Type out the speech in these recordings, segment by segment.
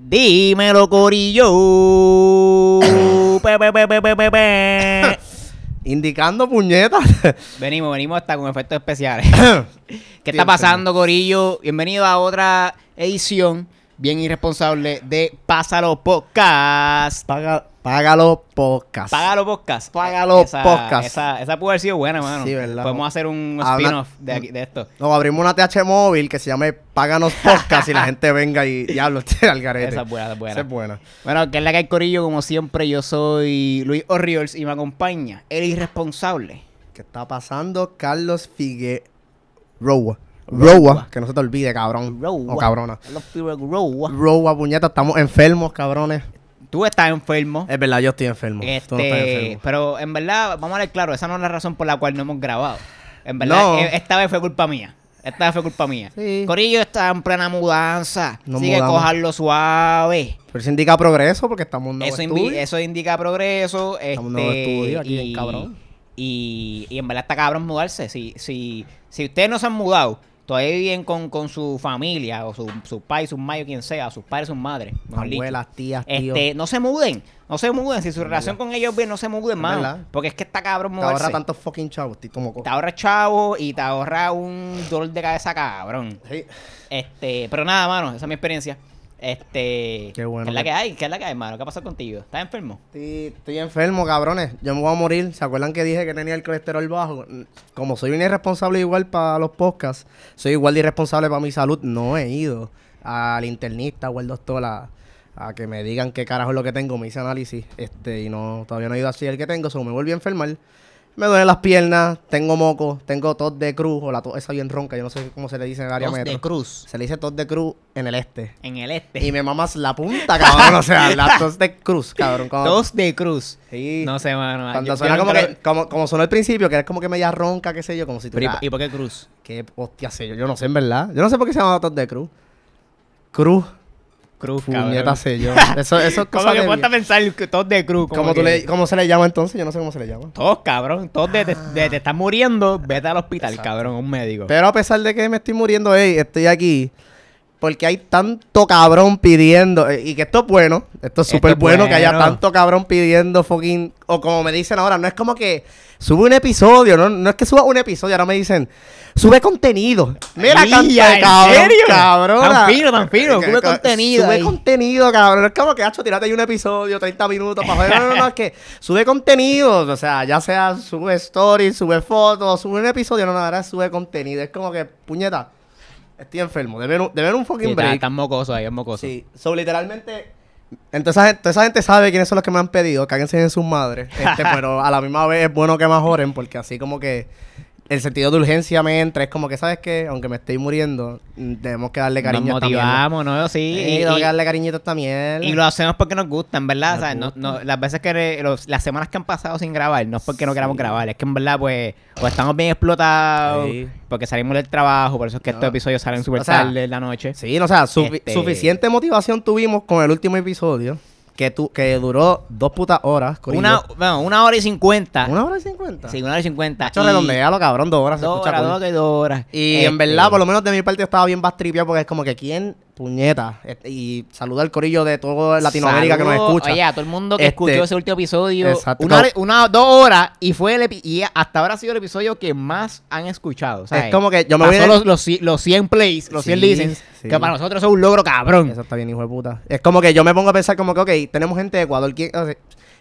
Dímelo, Corillo. Pe, pe, pe, pe, pe, pe, pe. Indicando puñetas. venimos, venimos hasta con efectos especiales. ¿Qué está pasando, Corillo? Bienvenido a otra edición bien irresponsable de Pásalo Podcast. Paga, págalo podcast. Págalo Podcast. Págalo esa, Podcast. Esa, esa puede haber sido buena, mano. Sí, ¿verdad? Podemos hacer un spin-off de, aquí- de esto. Nos abrimos una TH móvil que se llame Páganos Podcast y la gente venga y diablo, este al garete. Esa es buena, esa es buena. Esa es buena. Bueno, que es la que hay Corillo, como siempre, yo soy Luis Orriols y me acompaña el irresponsable. ¿Qué está pasando? Carlos Figueroa. Roa. Roa. Que no se te olvide, cabrón. Roa. O cabrona. Roa, puñeta. Estamos enfermos, cabrones. Tú estás enfermo. Es verdad, yo estoy enfermo. Tú no estás Este, enfermo. pero en verdad, vamos a ver claro, esa no es la razón por la cual no hemos grabado. En verdad, No. eh, esta vez fue culpa mía. Esta vez fue culpa mía. Sí. Corillo está en plena mudanza. Nos Sigue mudamos. cojarlo suave. Pero eso indica progreso porque estamos en un nuevo Eso, invi- estudio. eso indica progreso. Estamos en un este, nuevo estudio aquí, bien cabrón. Y, y en verdad está cabrón mudarse. Si, si, si ustedes no se han mudado, todavía viven con, con su familia, o su, sus padres, sus madres, quien sea, sus padres, sus madres. Abuelas, tías, tíos. Este, no se muden, no se muden. Si su relación con ellos bien, no se muden, verdad. Porque es que está cabrón te mudarse. ahorra tantos fucking chavos. estoy como co- Te ahorra chavo y te ahorra un dolor de cabeza cabrón. Sí. Este, pero nada, mano, esa es mi experiencia. Este, Qué bueno ¿qué es la que- hay? ¿Qué es la que hay, mano? ¿Qué ha pasado contigo? ¿Estás enfermo? Estoy, estoy enfermo, cabrones. Yo me voy a morir. ¿Se acuerdan que dije que tenía el colesterol bajo? Como soy un irresponsable igual para los podcasts, soy igual de irresponsable para mi salud. No he ido al internista o al doctor a, a que me digan qué carajo es lo que tengo. Me hice análisis este y no todavía no he ido así el que tengo. So me volví a enfermar. Me duelen las piernas, tengo moco, tengo tos de cruz o la tos esa bien ronca. Yo no sé cómo se le dice en el área Tos metro. de cruz. Se le dice tos de cruz en el este. En el este. Y me mamas la punta, cabrón. O sea, la tos de cruz, cabrón. Cuando- Tos de cruz. Sí. No sé, mano. Cuando Yo- suena yo como que, como, como sonó al principio, que es como que media ronca, qué sé yo, como si. ¿y, y por qué cruz? ¿Qué hostia sé yo? Yo no sé, en verdad. Yo no sé por qué se llama tos de cruz. Cruz. Cruz, Puñeta cabrón. sé yo. Eso, eso es ¿Cómo cosa que ponte a pensar tos de cruz? como ¿Cómo, tú que- le, ¿Cómo se le llama entonces? Yo no sé cómo se le llama. Todos, cabrón. Todos de, de- de- te están muriendo. Vete al hospital, cabrón. Un médico. Pero a pesar de que me estoy muriendo, ey, estoy aquí. Porque hay tanto cabrón pidiendo. eh, y que esto es bueno. Esto es Esto súper es bueno, que haya bueno. tanto cabrón pidiendo fucking. O como me dicen ahora, no es como que sube un episodio. No, no es que suba un episodio. Ahora me dicen, sube contenido. Mira, canta de ¿en cabrón. serio? Cabrón. Tan fino, tan fino, sube que- contenido Sube ahí. contenido, cabrón. No es como que, hacho, tírate ahí un episodio, 30 minutos para joder. No, no, no, es que sube contenido. O sea, ya sea sube stories, sube fotos, sube un episodio. No, no, ahora sube contenido. Es como que, puñeta, estoy enfermo. De ver un, un Sí, fucking está- break. Están mocosos ahí, es mocoso. Sí, so literalmente. Entonces, esa gente, esa gente sabe quiénes son los que me han pedido, cáguense en sus madres. Este, pero a la misma vez es bueno que mejoren, porque así como que el sentido de urgencia me entra. Es como que, ¿sabes qué? Aunque me estoy muriendo, mm, tenemos que darle Nos cariño a esta motivamos, ¿no? Sí. Sí, y- tengo que darle cariñito a esta mierda. Y lo hacemos porque nos gustan, ¿verdad? Nos O sea, no- gusta. no- las veces que re- los- las semanas que han pasado sin grabar, no es porque no queramos grabar, es que en verdad, pues, o estamos bien explotados, Sí. porque salimos del trabajo, por eso es que No. estos episodios salen súper O sea, tarde en la noche. Sí, no, o sea, sufi- Este- suficiente motivación tuvimos con el último episodio, que, tu, que duró dos putas horas. corillo. Una, bueno, una hora y cincuenta. ¿Una hora y cincuenta. Sí, una hora y cincuenta. Hacho, Y- redondealo, cabrón, dos horas. Dos horas, cool. dos, horas. Y Este, en verdad, por lo menos de mi parte, yo estaba bien bastripeado porque es como que quién, puñeta. Este, Y saluda al corillo de toda Latinoamérica que nos escucha. Oye, a todo el mundo que Este, escuchó ese último episodio. exacto. Una, dos horas y fue el y hasta ahora ha sido el episodio que más han escuchado. ¿sabes? Es como que yo me Pasó voy los, los, los 100 plays, los 100 Sí, listens, sí. que para nosotros es un logro cabrón. Eso está bien, hijo de puta. Es como que yo me pongo a pensar como que, ok, tenemos gente de Ecuador. ¿Quién, o sea,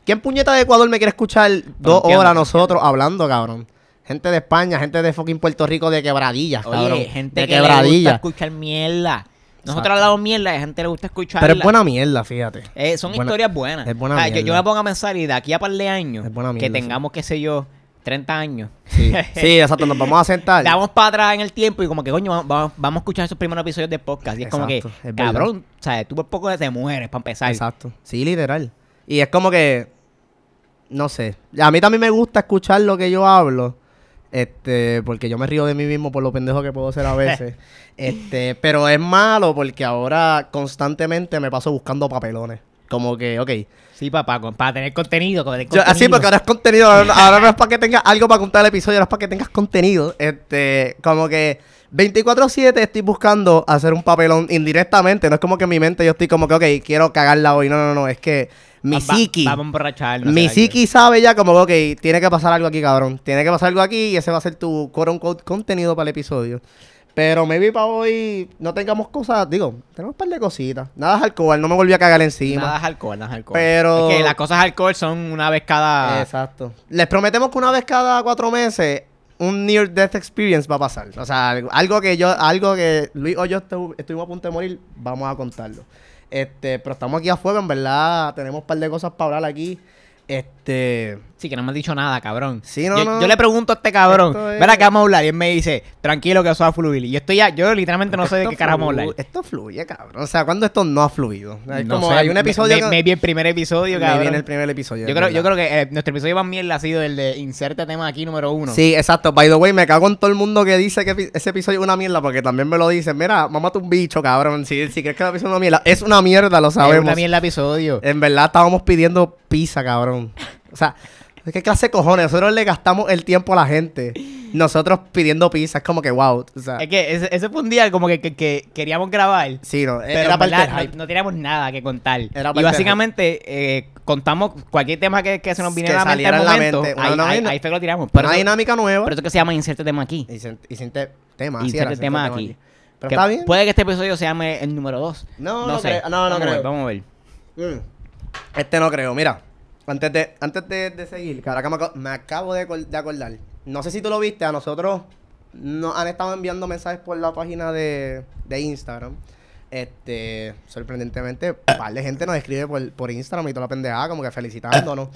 ¿quién puñeta de Ecuador me quiere escuchar dos entiendo. horas nosotros hablando, cabrón? Gente de España, gente de fucking Puerto Rico de quebradillas, cabrón. Gente de que le gusta escuchar mierda. Nosotros hablamos mierda y a gente le gusta escucharla. Pero es buena mierda, fíjate. Eh, son Buena- historias buenas. es buena O sea, yo, yo mierda. me pongo a pensar y de aquí a par de años, Es buena que mierda, sí. tengamos, qué sé yo, 30 años. Sí, sí, exacto. Nos vamos a sentar. Damos para atrás en el tiempo y como que, coño, vamos, vamos- a escuchar esos primeros episodios de podcast. Y es como que, es cabrón, o sea, tú por poco te mueres para empezar. Exacto. Sí, literal. Y es como que. No sé. A mí también me gusta escuchar lo que yo hablo. Este, porque yo me río de mí mismo por lo pendejo que puedo ser a veces. este, pero es malo porque ahora constantemente me paso buscando papelones. Como que, ok. Sí, papá, con- para tener contenido. Con Yo- así porque ahora es contenido. Ahora, ahora no es para que tengas algo para contar el episodio, ahora es para que tengas contenido. Este, como que 24-7 estoy buscando hacer un papelón indirectamente. No es como que en mi mente yo estoy como que, ok, quiero cagarla hoy. No, no, no. Es que mi Va- psiqui. Vamos a emborracharnos. Mi ¿sabes? psiqui sabe ya como que, ok, tiene que pasar algo aquí, cabrón. Tiene que pasar algo aquí y ese va a ser tu quote unquote contenido para el episodio. Pero maybe para hoy no tengamos cosas, digo, tenemos un par de cositas. Nada es alcohol, no me volví a cagar encima. Nada es alcohol, nada es alcohol. Pero- Es que las cosas alcohol son una vez cada... Exacto. Les prometemos que una vez cada cuatro meses un near death experience va a pasar. O sea, algo, algo que yo, algo que Luis o yo estu- estuvimos a punto de morir, vamos a contarlo. Este, pero estamos aquí a fuego, en verdad, tenemos un par de cosas para hablar aquí. Este, Sí, que no me has dicho nada, cabrón. Sí, no, yo, no. yo le pregunto a este cabrón, es- verá que vamos a hablar. Y él me dice, tranquilo que eso va a fluir. Y yo estoy ya, yo literalmente no sé de qué carajo vamos a hablar. Esto fluye, cabrón. O sea, cuando esto no ha fluido. Es No como sé, hay un me- episodio me- que Maybe el primer episodio, cabrón. en el primer episodio. yo, es creo, yo creo que eh, nuestro episodio más mierda ha sido el de inserte tema aquí número uno. Sí, exacto. By the way, me cago en todo el mundo que dice que ese episodio es una mierda porque también me lo dicen. Mira, mamá un bicho, cabrón. Si, si crees que el episodio es una mierda, es una mierda, lo Es sabemos. una mierda episodio. En verdad estábamos pidiendo pizza, cabrón. O sea, ¿qué clase de cojones? Nosotros le gastamos el tiempo a la gente. Nosotros pidiendo pizza. Es como que wow. O sea, Es que ese, ese fue un día como que, que- que queríamos grabar. sí, no. Pero era parte verdad no, no teníamos nada que contar. Era y básicamente eh, contamos cualquier tema que, que se nos Que viniera a la mente al en la momento. mente. ahí, Una ahí- vaina- ahí fue que lo tiramos. Una Por eso, dinámica nueva. por eso que se llama inserte tema aquí. Y sin, y sin te- tema. Inserte era, tema tema aquí. Pero Que está bien. Puede que este episodio se llame el número 2. No, no sé. creo- no, no vamos A ver, creo. vamos a ver. Mm. Este no creo, mira. Antes de, antes de, de seguir, que ahora que me, me acabo de, acor- de acordar. No sé si tú lo viste, a nosotros nos han estado enviando mensajes por la página de, de Instagram. Este, sorprendentemente, un par de gente nos escribe por, por Instagram y toda la pendejada, como que felicitándonos.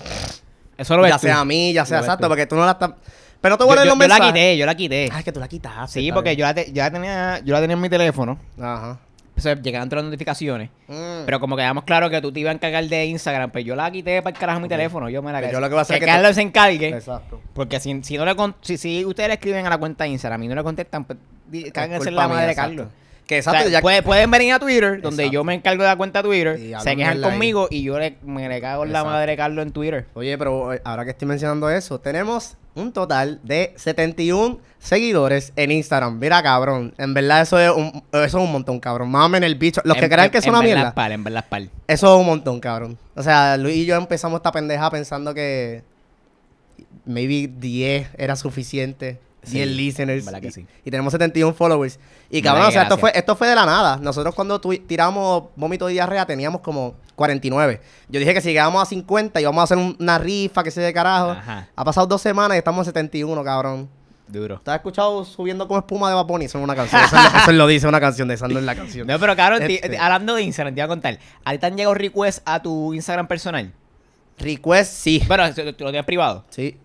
Eso lo ves ya tú. sea a mí, ya sea Lo exacto, porque tú no la estás. Pero no te voy a leer yo- los la mensajes. quité, yo la quité. Ah, es que tú la quitaste. sí, porque bien. yo la, te- yo la tenía yo la tenía en mi teléfono. Ajá. Sea, llegaban todas las notificaciones. Mm. Pero como quedamos claro que tú te ibas a encargar de Instagram, pues yo la quité para el carajo mi teléfono. Yo me la quedé. yo lo que voy a hacer que que Carlos se encargue. Exacto. Porque si, si no le con- si, si ustedes le escriben a la cuenta de Instagram y no le contestan, pues culpa la madre de exacto. Carlos. Que O sea, exacto, ya puede- pueden venir a Twitter, donde yo me encargo de la cuenta de Twitter, se quejan ahí. conmigo y yo le, me le cago en la madre Carlos en Twitter. Oye, pero eh, ahora que estoy mencionando eso, tenemos un total de 71 seguidores en Instagram. Mira, cabrón. En verdad, eso es un, eso es un montón, cabrón. Mamen el bicho. Los que En- crean en- que es en una mierda, pal, en verdad pal. eso es un montón, cabrón. O sea, Luis y yo empezamos esta pendeja pensando que maybe 10 era suficiente. Sí, 10 listeners. que y, sí. y tenemos 71 followers. Y cabrón, o sea, esto fue, esto fue de la nada. Nosotros cuando tu- tiramos vómito y diarrea teníamos como 49. Yo dije que si llegábamos a 50 íbamos a hacer un- una rifa, que se de carajo. Ajá. Ha pasado dos semanas y estamos en 71, cabrón. Duro. ¿Te has escuchado subiendo como espuma de Vaponi? Eso es una canción. Eso, es lo- eso lo dice una canción, de esa no es la canción. No, pero cabrón, Este. hablando de Instagram, te iba a contar. ¿A ti te han llegado requests a tu Instagram personal? Request, sí. Bueno, tú lo tienes privado. Sí.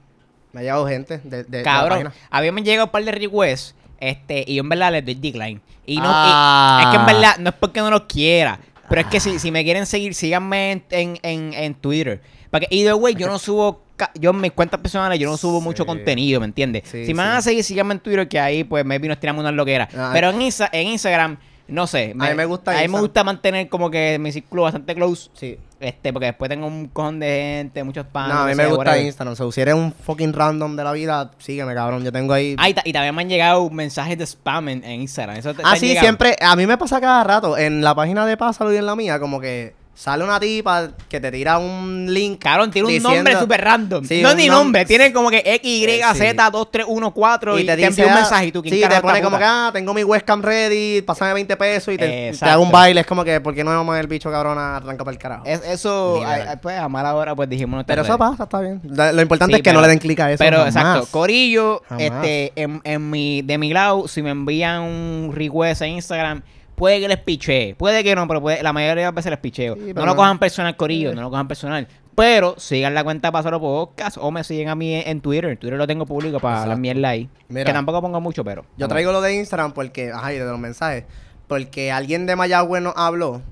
Me ha llegado gente de, de- de la Cabrón, página. a mí me han llegado un par de requests este, y yo en verdad les doy decline. Y no, y- Ah. es que en verdad no es porque no los quiera, pero es que si, si me quieren seguir, síganme en, en, en, en Twitter. Porque, either way, yo no subo, yo en mis cuentas personales, yo no subo mucho contenido, ¿me entiendes? Sí, si me van a seguir, síganme en Twitter, que ahí pues maybe nos tiramos unas loqueras. Ah, pero en, Insta- en Instagram, no sé. mí me gusta A mí me gusta mantener como que mi círculo bastante close. Sí. Este, porque después tengo un cojón de gente, muchos panos. no, a mí me gusta. Instagram. O sea, si eres un fucking random de la vida, sígueme, cabrón. Yo tengo ahí. Ah, y, ta- y también me han llegado mensajes de spam en, en Instagram. ¿Eso te- ah, sí, llegado? siempre. A mí me pasa cada rato. En la página de Pásalo y en la mía, como que sale una tipa que te tira un link. Cabrón, tiene un diciendo- nombre súper random. Sí, no ni nom- nombre, tiene como que X, Y, Eh, sí. Z, 2314 y, te, envía un ah, mensaje y tú, ¿quién Sí, te pone como que, ah, tengo mi webcam ready, pásame 20 pesos y te, hago un baile. Es como que, ¿por qué no vamos el bicho cabrón arranca para el carajo? Es- eso, ay, pues a mala hora, pues dijimos no Pero eso pasa, está bien. Lo importante Sí, es que pero- no le den clic a eso. Pero jamás. exacto, Corillo, Jamás. este, en, en mi, de mi lado, si me envían un request en Instagram, puede que les pichee, puede que no, pero puede- la mayoría de las veces les picheo. Sí, no lo cojan personal, Corillo, no lo cojan personal. Pero sigan la cuenta Pasaro Podcast o me siguen a mí en, Twitter. En Twitter lo tengo público para Exacto. la mierda ahí. Mira. que tampoco pongo mucho, pero. Yo traigo lo de Instagram porque, ajá, y de los mensajes. Porque alguien de Mayagüez nos habló.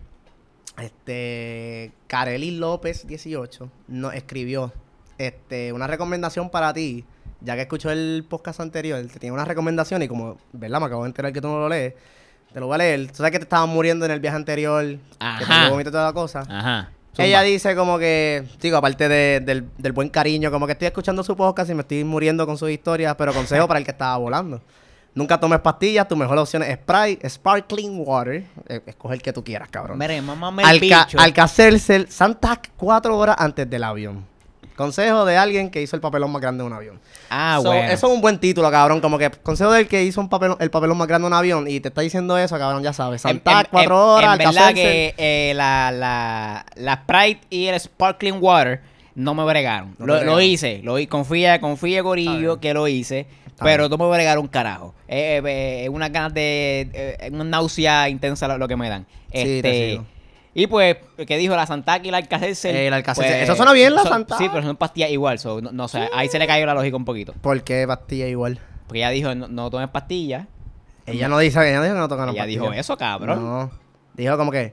Este. Kareli López 18 nos escribió. Este, una recomendación para ti. Ya que escuchó el podcast anterior, te tiene una recomendación y como, ¿verdad? Me acabo de enterar que tú no lo lees. Te lo voy a leer. Tú sabes que te estabas muriendo en el viaje anterior. Que te Ajá. vómito y toda la cosa. Ajá. Ella dice como que, digo, aparte de- del, del buen cariño, como que estoy escuchando su podcast y me estoy muriendo con sus historias, pero consejo para el que estaba volando. Nunca tomes pastillas, tu mejor opción es Sprite, Sparkling Water. Eh, escoge el que tú quieras, cabrón. Mire, mamá el Alca, bicho. Alka-Seltzer, Santac, cuatro horas antes del avión. Consejo de alguien que hizo el papelón más grande de un avión. Ah, So, bueno. Eso es un buen título, cabrón. Como que consejo del que hizo un papelón, el papelón más grande de un avión y te está diciendo eso, cabrón, ya sabes. Santac, en- cuatro en- horas, En verdad que eh, la, la, la Sprite y el Sparkling Water no me bregaron. No lo, lo bregaron. hice. Lo, confía, confía, Corillo, bien. que lo hice. Está pero bien. no me bregaron un carajo. Eh, eh, eh, unas ganas de... eh, una náusea intensa lo, lo que me dan. Sí, te Este, sigo. Y pues, ¿qué dijo? La Santac y la Alka-Seltzer. Eh, la Alka-Seltzer. pues, Eso suena bien, la son- Santac. Sí, pero son pastillas igual. so, no, no sé, ahí se le cayó la lógica un poquito. ¿Por qué pastilla igual? Porque ella dijo, no, no tomes pastillas. Ella no dice, ella dijo que no tocan Ella dijo eso, cabrón. No. Dijo como que.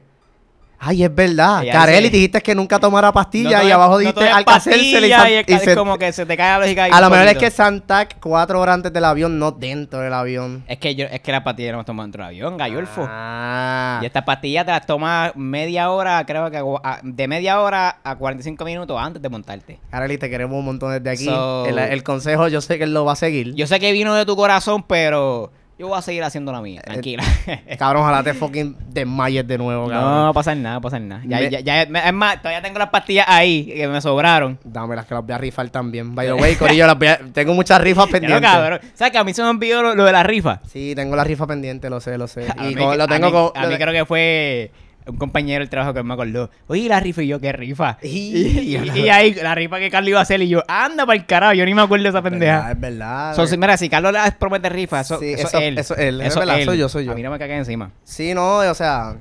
Ay, es verdad. Carelli, dice- dijiste que nunca tomara pastilla No y tomes- abajo no dijiste tomes Alka-Seltzer y, pastillas y, y es, se- como que se te cae la lógica A lo mejor es que Santac cuatro horas antes del avión, no dentro del avión. Es que yo, es que las pastillas no las toman dentro del avión, gallolfo. Ah. Y estas pastillas te las tomas media hora, creo que a- de media hora a 45 minutos antes de montarte. Carelli, te queremos un montón desde aquí. So- el, el consejo, yo sé que él lo va a seguir. Yo sé que vino de tu corazón, pero yo voy a seguir haciendo la mía, tranquila. Cabrón, ojalá te fucking desmayes de nuevo, cabrón. no va a pasar nada, no va a pasar nada. Ya, Me- ya, ya- es más, todavía tengo las pastillas ahí que me sobraron. Dame las que las voy a rifar también. By the way, Corillo, las voy a- tengo muchas rifas Ya no, pendientes. cabrón. ¿Sabes que a mí se me olvidó lo, lo de la rifa? Sí, tengo la rifa pendiente, lo sé, lo sé. A Y mí lo a tengo mí- con. A mí creo que fue un compañero del trabajo que me acordó. Oye, la rifa y yo, ¿qué rifa? Y- Y, y- y ahí, la rifa que Carlos iba a hacer y yo, anda para el carajo, yo ni me acuerdo de esa Es verdad, pendeja. Es verdad. So, si- mira, si Carlos le promete rifa, eso, Sí, eso, eso- es él. eso es él, es verdad, soy yo, soy yo. A mí no me cague encima. Sí, no, o sea,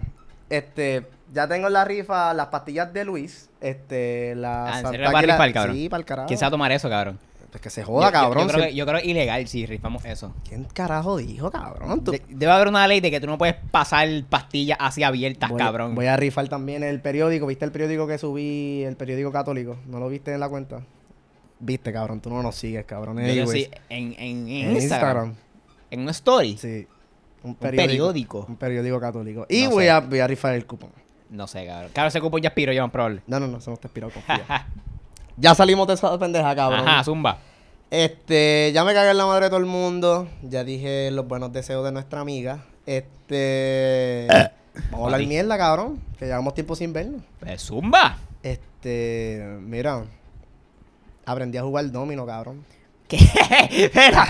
este, ya tengo en la rifa las pastillas de Luis, este, la Ah, ¿en Santa serio le va a Águila- rifar, cabrón? Sí, para el carajo. ¿Quién se va a tomar eso, cabrón? Pues que se joda, yo- cabrón. Yo, creo se- que, yo creo que es ilegal si rifamos eso. ¿Quién carajo dijo, cabrón? De- debe haber una ley de que tú no puedes pasar pastillas así abiertas, voy, cabrón. Voy a rifar también el periódico. ¿Viste el periódico que subí? El periódico católico. ¿No lo viste en la cuenta? Viste, cabrón. Tú no nos sigues, cabrón. Yo- sí, en, en, en en Instagram, En una story. Sí. Un periódico. Un periódico católico. Y No voy, sé. a, voy a rifar el cupón. No sé, cabrón. Claro, ese cupón ya expiró, más probable. No, no, no, eso no está inspirado, confía. ya salimos de esa pendeja, cabrón. Ajá, zumba. Este, ya me cagué en la madre de todo el mundo. Ya dije los buenos deseos de nuestra amiga. Este. vamos a hablar mierda, cabrón. Que llevamos tiempo sin vernos. Pues, zumba. Este. Mira. Aprendí a jugar domino, cabrón. ¿Qué? Espera.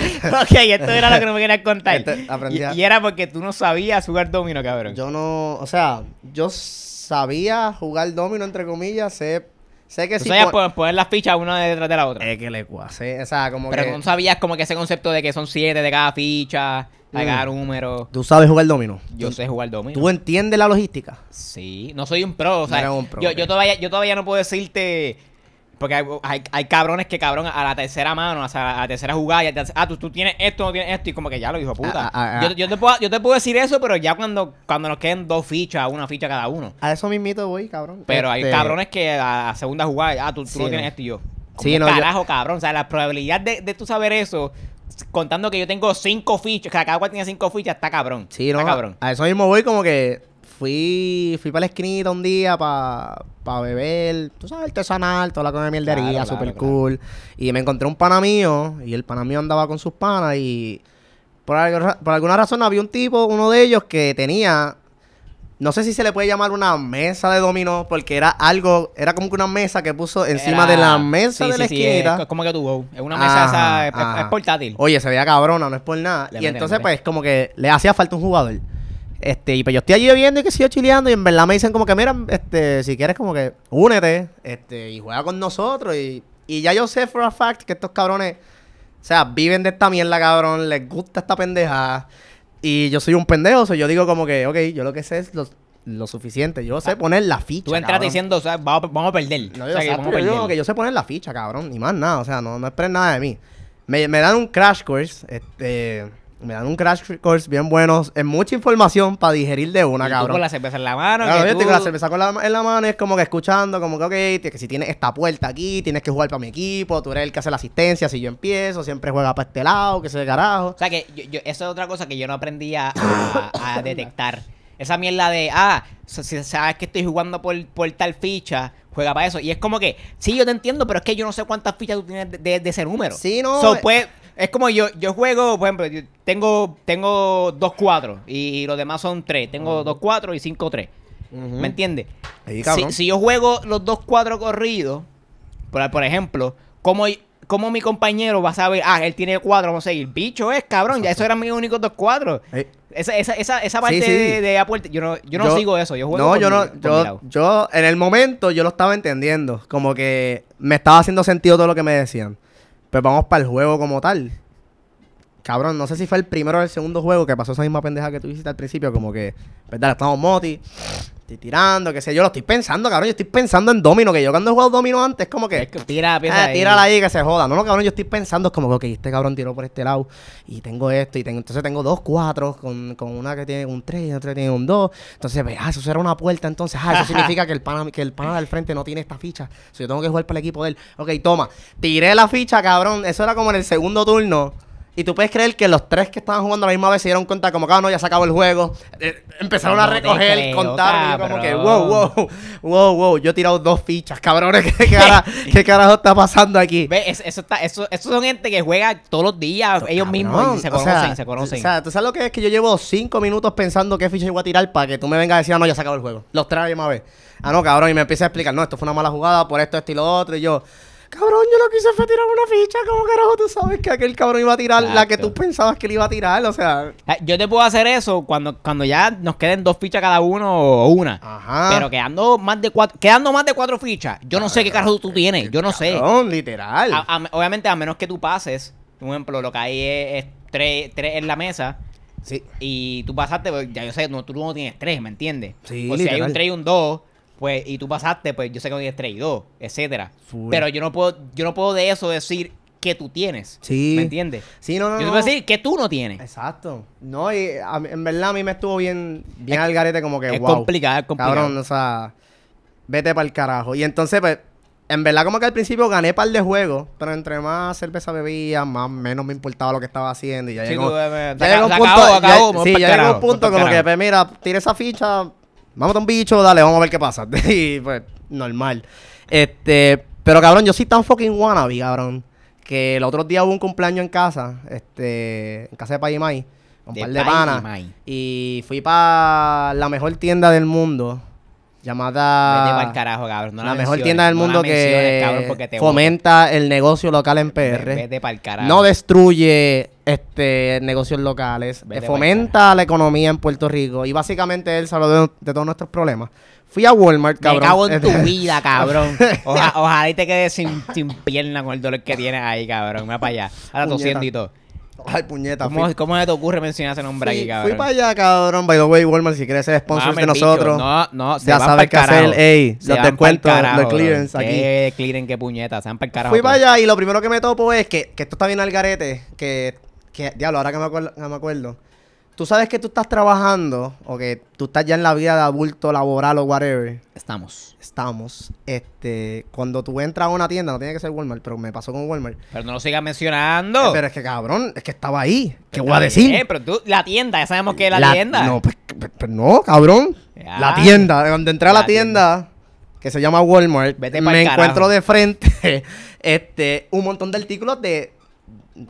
Ok, esto era lo que no me querías contar. Este, aprendí y era porque tú no sabías jugar domino, cabrón. Yo no. O sea, yo sabía jugar domino, entre comillas. Sé, sé que sí. sabías pon- poner, las fichas una detrás de la otra. Es que le cuase. O sea, como pero que. no sabías como que ese concepto de que son siete de cada ficha, de Mm. cada número. Tú sabes jugar domino. Yo Tú- sé jugar domino. ¿Tú entiendes la logística? Sí, no soy un pro, o sea, No un pro, yo, yo todavía yo todavía no puedo decirte porque hay, hay, hay cabrones que cabrón a la tercera mano, o sea, a la tercera jugada, ya te- ah, tú, tú tienes esto, no tienes esto y como que ya lo dijo puta. Ah, ah, ah. Yo, yo te puedo, yo te puedo decir eso, pero ya cuando cuando nos queden dos fichas, una ficha cada uno. A eso mismito voy, cabrón. Pero hay Este, cabrones que a la segunda jugada, ah, tú, tú Sí, no no. tienes esto y yo. Sí, ¿Cómo no, yo- carajo, cabrón, o sea, la probabilidad de, de tú saber eso contando que yo tengo cinco fichas, que cada cual tiene cinco fichas, está cabrón. Sí, no. Cabrón. A eso mismo voy como que fui fui para la esquinita un día para pa beber, tú sabes, artesanal, toda la cosa de mierdería, Claro, super claro, cool. Y me encontré un pana mío y el pana mío andaba con sus panas y por, algo- por alguna razón había un tipo, uno de ellos que tenía no sé si se le puede llamar una mesa de dominó porque era algo, era como que una mesa que puso encima Era- de la mesa sí, de la sí, sí, esquinita. es como que tu Go. Es una mesa Ajá, esa, es, portátil. Oye, se veía cabrona, no es por nada. Le y entonces, pues, como que le hacía falta un jugador. Este, y pues yo estoy allí bebiendo y que sigo chileando. Y en verdad me dicen como que, mira, este, si quieres como que únete, este, y juega con nosotros. Y, y ya yo sé for a fact que estos cabrones, o sea, viven de esta mierda, cabrón, les gusta esta pendeja. Y yo soy un pendejo, so yo digo como que, ok, yo lo que sé es lo, lo suficiente. Yo sé poner la ficha. Tú entraste diciendo, o sea, vamos, vamos a perder. No, o yo, sea, que vamos a yo perder. que yo sé poner la ficha, cabrón, ni más nada, o sea, no, no esperen nada de mí. Me, me dan un crash course, este, me dan un crash course bien bueno, es mucha información para digerir de una, Y tú cabrón. con la cerveza en la mano. Claro, yo tú- con la cerveza con la- en la mano es como que escuchando, como que, ok, que si tienes esta puerta aquí, tienes que jugar para mi equipo, tú eres el que hace la asistencia, si yo empiezo, siempre juega para este lado, que se carajo. O sea, que yo, yo- eso es otra cosa que yo no aprendí a, a- a detectar. Esa mierda de, ah, si sabes que estoy jugando por, por tal ficha, juega para eso. Y es como que, sí, yo te entiendo, pero es que yo no sé cuántas fichas tú tienes de, de- de ese número. Sí, no, So, pues, Es como yo, yo juego, por ejemplo, yo tengo, tengo dos cuatro y los demás son tres. Tengo dos cuatro y cinco tres. ¿Me entiendes? Si, cabrón. si yo juego los dos cuatro corridos, por, por ejemplo, ¿cómo, cómo mi compañero va a saber, ah, él tiene cuatro, vamos a seguir? Bicho es, cabrón, ya esos eran mis únicos dos cuadros. Eh, Esa, esa, esa, esa parte sí. de, de yo no, yo no sigo eso, yo juego No, por yo mi- no, por mi yo, lado. yo, en el momento yo lo estaba entendiendo. Como que me estaba haciendo sentido todo lo que me decían. Pero vamos para el juego como tal. Cabrón, no sé si fue el primero o el segundo juego que pasó esa misma pendeja que tú hiciste al principio. Como que, ¿verdad? Estamos moti, estoy tirando, qué sé yo. Lo estoy pensando, cabrón. Yo estoy pensando en domino. Que yo cuando he jugado domino antes, como que. Es que tira, pieza Ah, ahí. tírala ahí que se joda. No, no, cabrón, yo estoy pensando, es como que, este cabrón tiró por este lado y tengo esto y tengo, entonces tengo dos cuatro con, con una que tiene un 3 y otra que tiene un 2. Entonces, ve, ah, eso será una puerta, entonces, ah, eso significa que el pana, que el pana del frente no tiene esta ficha. O sea, yo tengo que jugar para el equipo de él. Ok, toma, tiré la ficha, cabrón. Eso era como en el segundo turno. Y tú puedes creer que los tres que estaban jugando a la misma vez se dieron cuenta como que, ah, no, ya se acabó el juego. Eh, empezaron a No recoger, creo, contaron. y como que, wow, wow, wow, wow. Yo he tirado dos fichas, cabrones. ¿Qué, cara- qué carajo está pasando aquí? Ve, es- eso, está, eso, eso son gente que juega todos los días, ellos mismos, y se o conocen, sea, se conocen. O sea, ¿tú sabes lo que es? Que yo llevo cinco minutos pensando qué ficha voy a tirar para que tú me vengas a decir, ah, no, ya se acabó el juego. Los tres a la misma vez. Ah, no, cabrón, y me empieza a explicar, no, esto fue una mala jugada por esto, esto y lo otro. Y yo, cabrón, yo lo que hice fue tirar una ficha. ¿Cómo carajo tú sabes que aquel cabrón iba a tirar la que tú pensabas que le iba a tirar? O sea, Ah, Yo te puedo hacer eso cuando, cuando ya nos queden dos fichas cada uno o una. ajá. Pero quedando más de cuatro, quedando más de cuatro fichas, yo no sé qué carajo tú tienes, yo no sé. Cabrón, literal. A- a- obviamente, a menos que tú pases, por ejemplo, lo que hay es, es tres, tres en la mesa sí. y tú pasaste, pues ya yo sé, no, tú no tienes tres, ¿me entiendes? Sí, o si hay un 3 y un 2, pues, y tú pasaste, pues yo sé que no tienes 3 y 2, etcétera. Full. Pero yo no puedo, yo no puedo de eso decir que tú tienes. Sí. ¿Me entiendes? Sí, no, no, Yo te no. puedo decir que tú no tienes. Exacto. No, y a en verdad a mí me estuvo bien, bien al garete como que, es wow. complicado, es complicado. Cabrón, o sea, vete para el carajo. Y entonces, pues, en verdad como que al principio gané par de juegos, pero entre más cerveza bebía, más menos me importaba lo que estaba haciendo. Y ya Sí, llegó, tú, eh, ya llegó un punto, se acabó, ya- vamos sí, ya llegó un punto como que, pues mira, tira esa ficha, vamos a un bicho, dale, vamos a ver qué pasa. y pues, normal. Este, pero cabrón, yo soy tan fucking wannabe, cabrón, que el otro día hubo un cumpleaños en casa, este, en casa de Payimay, con un De par de panas. Y fui para la mejor tienda del mundo, llamada... Vete pa'l carajo, cabrón. No la la mejor tienda del no mundo cabrón, que fomenta el negocio local en. PR. Vete pa'l carajo. No destruye este negocios locales, Vete fomenta la economía en Puerto Rico y básicamente él salvó de, de todos nuestros problemas. Fui a Walmart, Me cabrón. cago en tu vida, cabrón. Oja- ojalá y te quedes sin, sin pierna con el dolor que tienes ahí, cabrón. Mira para allá. Ahora tosiendo y todo. Ay, puñeta. ¿Cómo, fui, ¿Cómo se te ocurre mencionar ese nombre fui- aquí, cabrón? fui para allá, cabrón. By the way, Walmart, si quieres ser sponsor de nosotros. No, no, se ya van sabes qué hacer, ey, Se los descuentos, los clearance aquí. Qué clearance, qué puñeta. Se van para el carajo. Fui para allá y lo primero que me topo es que, que esto está bien al garete. Que, que diablo, ahora que me, acuerdo, que me acuerdo. Tú sabes que tú estás trabajando o que tú estás ya en la vida de adulto, laboral o whatever. Estamos. Estamos. Este, cuando tú entras a una tienda, no tiene que ser Walmart, pero me pasó con Walmart. Pero no lo sigas mencionando. Eh, pero es que cabrón, es que estaba ahí. ¿Qué Está voy a decir? bien, pero tú, la tienda, ya sabemos que es la, tienda. No, pues, pues, pues no, cabrón. Ya. La tienda. Cuando entré a la, La tienda, que se llama Walmart, Vete me carajo. encuentro de frente este, un montón de artículos de,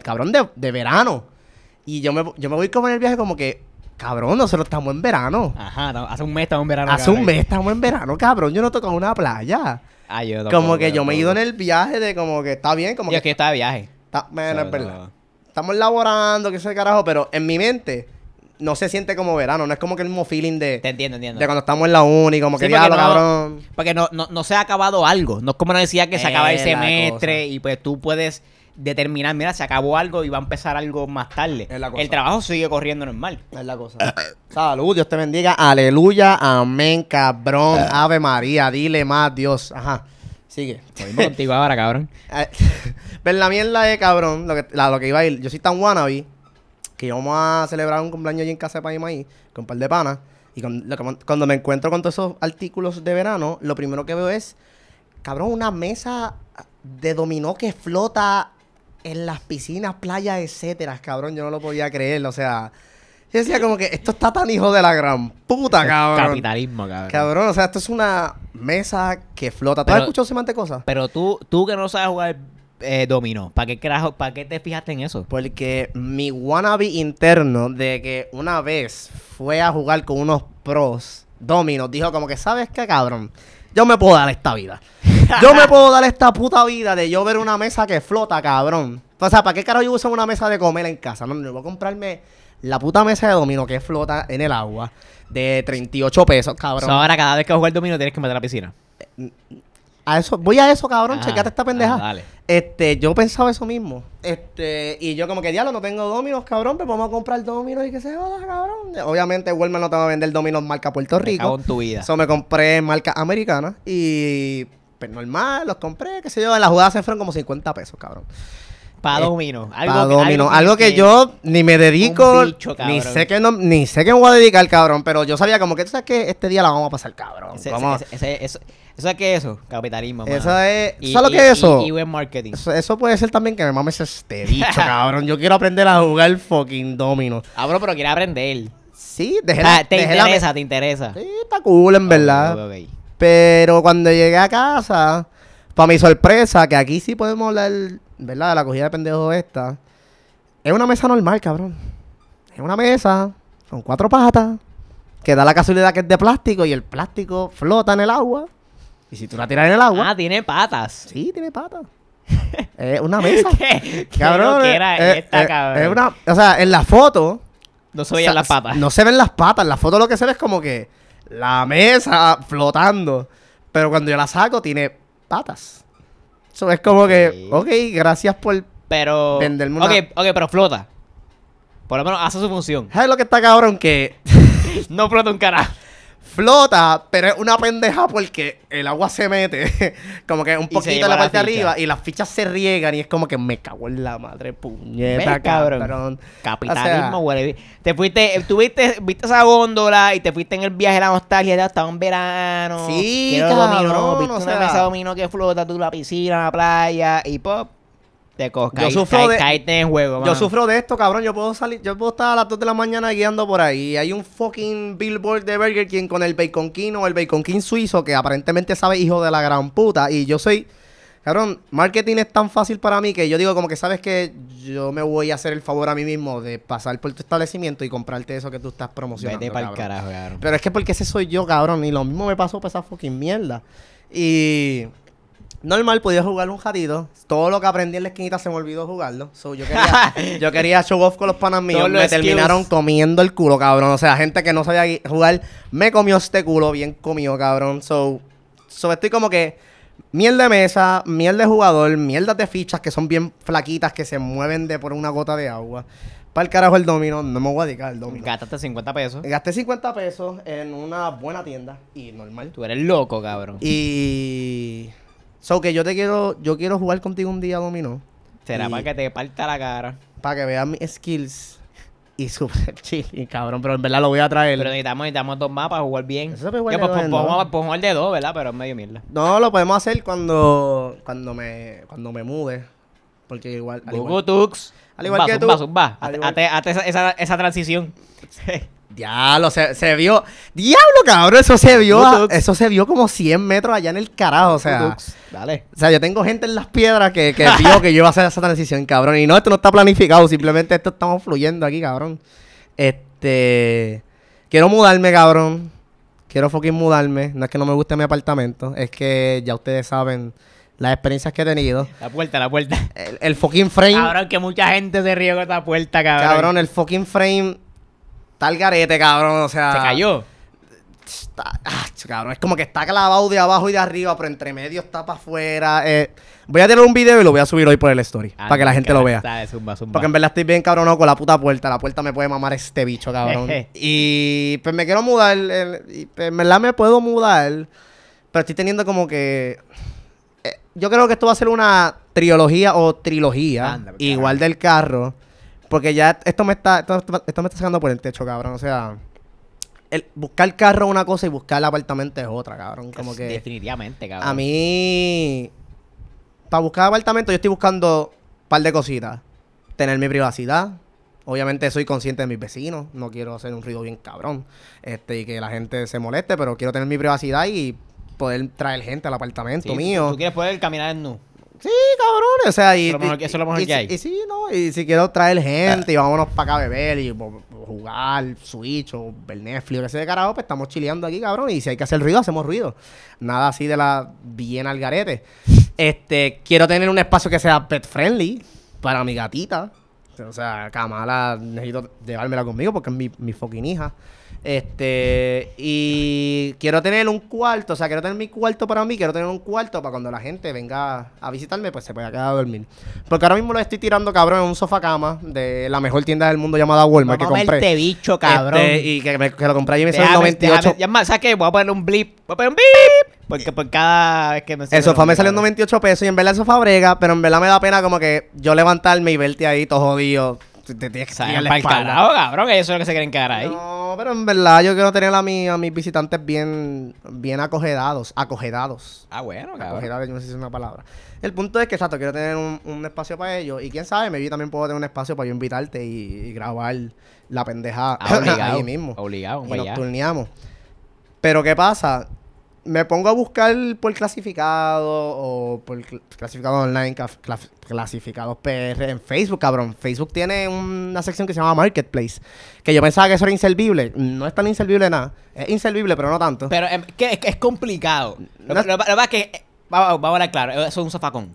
cabrón, de, de verano. Y yo me, yo me voy como en el viaje como que, cabrón, nosotros estamos en verano. Ajá, no, hace un mes estamos en verano. Hace un mes estamos en verano, cabrón. Yo no toco en una playa. Ah, yo como tampoco, que yo me he ido en el viaje de como que está bien, como Yo es que... que yo estaba de viaje. está- bueno, So, es verdad. no. Estamos laborando, que sé carajo, pero en mi mente no se siente como verano. No es como que el mismo feeling de, Te entiendo, entiendo. de cuando estamos en la uni, como que Sí, diablo, no- cabrón. Porque no, no, no se ha acabado algo. No es como nos decía que se acaba el Es la semestre y pues tú puedes determinar, mira, se acabó algo y va a empezar algo más tarde. Es la cosa. El trabajo sigue corriendo normal. Es la cosa. Salud, Dios te bendiga. Aleluya, amén, cabrón. Ave María, dile más, Dios. Ajá. Sigue. Mismo contigo ahora, cabrón. Eh, Pero la mierda es, cabrón, lo que, la- lo que iba a ir. Yo soy tan wannabe que íbamos a celebrar un cumpleaños allí en casa de Paimaí con un par de panas. Y con- lo que- cuando me encuentro con todos esos artículos de verano, lo primero que veo es, cabrón, una mesa de dominó que flota en las piscinas, playas, etcétera. Cabrón, yo no lo podía creer. O sea, yo decía como que esto está tan hijo de la gran puta, cabrón. Capitalismo, cabrón. Cabrón, o sea, esto es una mesa que flota. ¿Tú has escuchado semejante cosa? Pero tú, tú que no sabes jugar eh, dominó? ¿Para qué carajo, para qué te fijaste en eso? Porque mi wannabe interno de que una vez fue a jugar con unos pros dominos, dijo como que, ¿sabes qué, cabrón? Yo me puedo dar esta vida. Yo me puedo dar esta puta vida de yo ver una mesa que flota, cabrón. O sea, ¿para qué carajo yo uso una mesa de comer en casa? No, no, voy a comprarme la puta mesa de domino que flota en el agua de 38 pesos, cabrón. So, ahora cada vez que vas a jugar domino tienes que meter a la piscina. A eso, voy a eso, cabrón, Ah, checate esta pendeja. ah, dale. Este, yo pensaba eso mismo. Este, y yo como que diablo, no tengo dominos, cabrón, pero vamos a comprar dominos y que se joda, cabrón. Obviamente Walmart no te va a vender dominos marca Puerto Me cago Rico. en tu vida. Eso me compré marca americana y pues normal, los compré, qué sé yo, en la jugada se fueron como 50 pesos, cabrón. Para eh, domino. Para domino, algo que yo ni me dedico, bicho, ni sé que no, ni sé que me voy a dedicar, cabrón, pero yo sabía como que tú sabes que este día la vamos a pasar, cabrón. Ese, Vamos ese- ese- eso, ¿Eso es qué es eso? Capitalismo, mano. Eso es, Y- ¿sabes lo que es eso? Y, y buen marketing. Eso, eso puede ser también que me mames este bicho, cabrón. Yo quiero aprender a jugar fucking domino. Ah, bro, pero quiere aprender. Sí, dejé O la, sea, te interesa, te interesa. Sí, está cool, en verdad. Ok, ok, ok. Pero cuando llegué a casa, para mi sorpresa, que aquí sí podemos hablar, ¿verdad? De la cogida de pendejos esta. Es una mesa normal, cabrón. Es una mesa con cuatro patas, que da la casualidad que es de plástico y el plástico flota en el agua. Y si tú la tiras en el agua, Ah, tiene patas. sí, tiene patas. es una mesa. ¿Qué? ¿Qué Cabrón, que era eh, esta, eh, cabrón? es una, o sea, en la foto No se veían las patas. No se ven las patas. En la foto lo que se ve es como que la mesa flotando. Pero cuando yo la saco, tiene patas. Eso es como que, ok, gracias por. Pero. Venderme una- Ok, ok, pero flota. Por lo menos hace su función. ¿Sabes lo que está cabrón? Que No flota un carajo. Flota, pero es una pendeja porque el agua se mete como que un poquito en la la parte de arriba y las fichas se riegan y es como que me cago en la madre puñeta, cabrón. cabrón. Capitalismo, O sea. Te fuiste, tuviste, viste esa góndola y te fuiste en el viaje de la nostalgia, ya estaba en verano. Sí, cabrón, dominó, viste o una sea. mesa de dominó que flota, tú la piscina, la playa y pop. Te Yo sufro de- en juego, Yo sufro de esto, cabrón. Yo puedo salir, yo puedo estar a las 2 de la mañana guiando por ahí. Hay un fucking billboard de Burger King con el Bacon King o el Bacon King suizo que aparentemente sabe hijo de la gran puta. Y yo soy, cabrón, marketing es tan fácil para mí que yo digo como que sabes que yo me voy a hacer el favor a mí mismo de pasar por tu establecimiento y comprarte eso que tú estás promocionando. Vete para el carajo, cabrón. Pero es que porque ese soy yo, cabrón. Y lo mismo me pasó por esa fucking mierda. Y normal, podía jugar un jadito. Todo lo que aprendí en la esquinita se me olvidó jugarlo. So, yo, quería, yo quería show off con los panas míos. Todos Me skills. terminaron comiendo el culo, cabrón. O sea, gente que no sabía jugar me comió este culo bien comido, cabrón. So, so estoy como que mierda de mesa, mierda de jugador, mierdas de fichas que son bien flaquitas que se mueven de por una gota de agua. Para el carajo el domino, no me voy a dedicar al domino. Gastaste 50 pesos. Gasté 50 pesos en una buena tienda y normal. Tú eres loco, cabrón. Y so que yo te quiero yo quiero jugar contigo un día dominó Será y- para que te parta la cara. para que veas mis skills y super chill, cabrón, pero en verdad lo voy a traer. Pero necesitamos, necesitamos dos más para jugar bien. Eso jugar Yo, pues, en pues, podemos podemos jugar de dos, ¿verdad? Pero es medio mierda. no, lo podemos hacer cuando cuando me cuando me mude, porque igual al igual- Tux. al igual Zumba, que zumba, tú. zumba. Hazte- hazte esa, esa, esa transición. Diablo, se, se vio. Diablo, cabrón, eso se vio. a- eso se vio como 100 metros allá en el carajo. O sea. Dale. o sea, yo tengo gente en las piedras que, que vio que yo iba a hacer esa transición, cabrón. Y no, esto no está planificado. Simplemente esto estamos fluyendo aquí, cabrón. Este. Quiero mudarme, cabrón. Quiero fucking mudarme. No es que no me guste mi apartamento. Es que ya ustedes saben las experiencias que he tenido. La puerta, la puerta. El, el fucking frame. Cabrón, que mucha gente se rió con esta puerta, cabrón. Cabrón, el fucking frame. Tal garete, cabrón. O sea. Se cayó. Está, ah, cabrón, es como que está clavado de abajo y de arriba, pero entre medio está para afuera. eh. voy a tener un video y lo voy a subir hoy por el story. Ah, para que la gente lo vea. Zumba, zumba. Porque en verdad estoy bien cabrón con la puta puerta. La puerta me puede mamar este bicho, cabrón. y pues me quiero mudar. el- y, pues, en verdad me puedo mudar. Pero estoy teniendo como que. eh, yo creo que esto va a ser una trilogía o trilogía. Anda, igual del carro. Porque ya esto me está. Esto, esto me está sacando por el techo, cabrón. O sea. El, buscar carro es una cosa y buscar el apartamento es otra, cabrón. Como que. Definitivamente, cabrón. A mí, para buscar apartamento, yo estoy buscando un par de cositas. Tener mi privacidad. Obviamente soy consciente de mis vecinos. No quiero hacer un ruido bien cabrón. Este, y que la gente se moleste, pero quiero tener mi privacidad y poder traer gente al apartamento Sí, mío. Tú quieres poder caminar en nu. Sí, cabrones, o sea, y... Eso mejor- y- eso es lo mejor y que hay. Y sí, ¿no? Y si quiero traer gente y vámonos para acá a beber y jugar Switch o ver Netflix o que sea de carajo, pues estamos chileando aquí, cabrón. Y si hay que hacer ruido, hacemos ruido. Nada así de la bien al garete. Este, quiero tener un espacio que sea pet friendly para mi gatita. O sea, Kamala necesito llevármela conmigo porque es mi, mi fucking hija. Este, y quiero tener un cuarto, o sea, quiero tener mi cuarto para mí, quiero tener un cuarto para cuando la gente venga a visitarme, pues se pueda quedar a dormir. Porque ahora mismo lo estoy tirando, cabrón, en un sofá cama de la mejor tienda del mundo llamada Walmart Vamos que compré. verte bicho, cabrón. Este, y que, me- que lo compré allí me salió Déjame- 98. déjame- ya más, ¿sabes qué? Voy a poner un blip. Voy a poner un blip. Porque por cada vez que me El sofá me salió en cabrón. 98 pesos y en verdad el sofá brega, pero en verdad me da pena como que yo levantarme y verte ahí todo jodido. Te, tienes que tirar la espalda. carajo, cabrón. Eso es lo que se quieren quedar ahí. No, pero en verdad yo quiero tener a, mi- a mis visitantes bien, bien acogedados. Acogedados. Ah, bueno, cabrón. Acogedados, yo no sé si es una palabra. El punto es que, exacto, quiero tener un, un espacio para ellos. Y quién sabe, maybe también puedo tener un espacio para yo invitarte y, y grabar la pendeja Ah, obligado. ahí mismo. Obligado, y nos turneamos. Pero ¿qué pasa? Me pongo a buscar por clasificado o por cl- clasificado online, clasificados PR en Facebook, cabrón. Facebook tiene una sección que se llama Marketplace. Que yo pensaba que eso era inservible. No es tan inservible nada. Es inservible, pero no tanto. Pero em, que es, es complicado. Lo, lo- lo que pasa es que. eh, Vamos, vamos a hablar claro. Eso es un zafacón.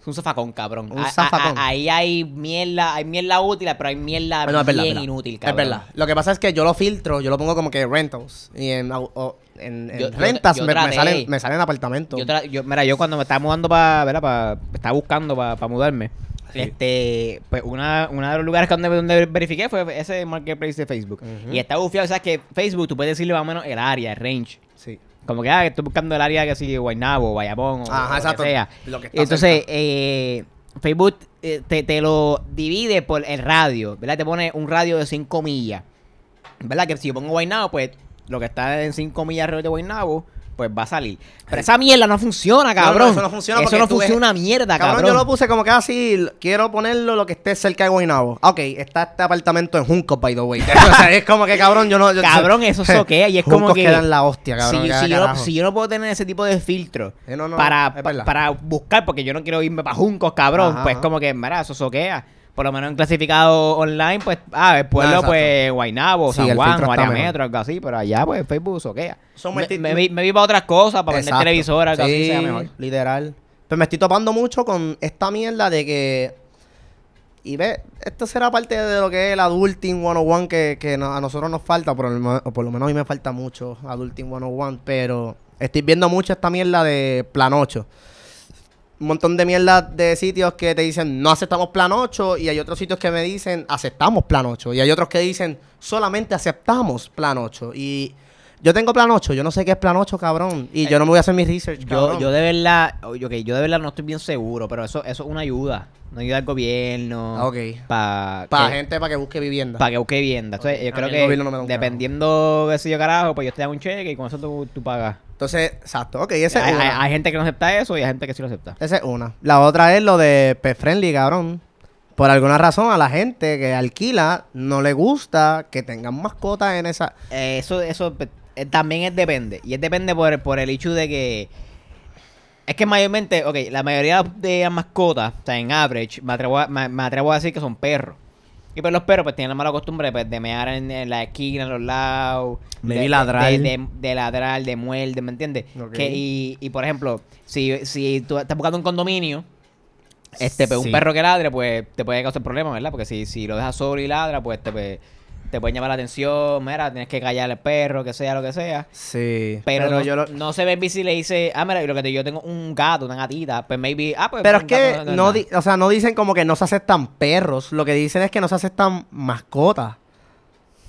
Es un zafacón, cabrón. Un A- zafacón. a- ahí hay mierda, hay mierda útil, pero hay mierda no, es verdad, bien verdad. inútil, Es cabrón. verdad. Lo que pasa es que yo lo filtro, yo lo pongo como que rentals. Y en, o- en- en Yo- yo- rentas yo me, salen, me salen apartamentos. Mira, yo cuando me estaba mudando para. Pa, estaba buscando para mudarme. Sí. Este, pues una, una de los lugares donde, donde verifiqué fue ese marketplace de Facebook. Y está bufiado, sabes que Facebook tú puedes decirle más o menos el área, el range. Sí. Como que, ah, estoy buscando el área que sigue Guaynabo, Bayamón o, Ajá, o lo exacto. que sea. Lo que está Entonces, eh, Facebook eh, te, te lo divide por el radio, ¿verdad? Te pone un radio de 5 millas. ¿Verdad? Que si yo pongo Guaynabo, pues lo que está en 5 millas alrededor de Guaynabo, pues va a salir. Pero esa mierda no funciona, No, no, cabrón. eso no funciona Eso no ves- funciona una mierda, cabrón. Cabrón, yo lo puse como que así, l- quiero ponerlo lo que esté cerca de Guaynabo. Ok, está este apartamento en Junco, by the way. o sea, es como que cabrón, yo no... yo- Cabrón, eso soquea y es como Juncos que... quedan la hostia, cabrón. si, yo, no, carajo. si yo no puedo tener ese tipo de filtro Eh, no, para, para buscar, porque yo no quiero irme para Juncos, cabrón, Ajá, pues ajá. como que, mira, eso soquea. Por lo menos en clasificado online, pues, ah, el pueblo, Ah, pues, Guaynabo, Sí, San el Juan, mejor. metro, algo así, pero allá, pues, Facebook soquea. Son me, me, vi- me vi para otras cosas, para vender Exacto. televisoras, algo así Sí, sea mejor. literal. Pero me estoy topando mucho con esta mierda de que... Y ve, esto será parte de lo que es el Adulting 101 que, que a nosotros nos falta, por o por lo menos a mí me falta mucho Adulting 101, pero estoy viendo mucho esta mierda de Plan 8. Un montón de mierda de sitios que te dicen no aceptamos Plan 8 y hay otros sitios que me dicen aceptamos Plan 8 y hay otros que dicen solamente aceptamos Plan 8 y yo tengo Plan 8, yo no sé qué es Plan 8, cabrón, y yo no me voy a hacer mi research, Yo, cabrón. yo de verdad, oye, ok, yo de verdad no estoy bien seguro, pero eso, eso es una ayuda. Una ayuda al gobierno. Ah, ok. Para Para gente para que busque vivienda. Para que busque vivienda. Entonces, Ok. yo creo que no dependiendo de si yo carajo, pues yo te hago un cheque y con eso tú, tú pagas. Entonces, exacto, ok, esa Hay, es una. hay gente que no acepta eso y hay gente que sí lo acepta. Esa es una. La otra es lo de pet friendly, cabrón. Por alguna razón a la gente que alquila no le gusta que tengan mascotas en esa... Eh, eso eso pues, también es depende. Y es depende por, por el hecho de que... Es que mayormente, ok, la mayoría de las mascotas, o sea, en average, me atrevo a, me, me atrevo a decir que son perros. Y pues los perros pues tienen la mala costumbre pues, de mear en, en la esquina, en los lados. Maybe de, ladrar. De, de- de ladrar, de muerde, ¿me entiendes? Que, y, y por ejemplo, si, si tú estás buscando un condominio, este, pues Sí. un perro que ladre, pues te puede causar problemas, ¿verdad? Porque si, si lo dejas solo y ladra, pues te, puede- te puede llamar la atención, mira, tienes que callar al perro, que sea lo que sea. Sí. Pero, no, yo lo- no se ve si le dice, ah, mira, y lo que te, yo tengo un gato, una gatita, pues maybe, ah, pues. Pero es un que gato, no, o sea, no dicen como que no se aceptan perros. Lo que dicen es que no se aceptan mascotas.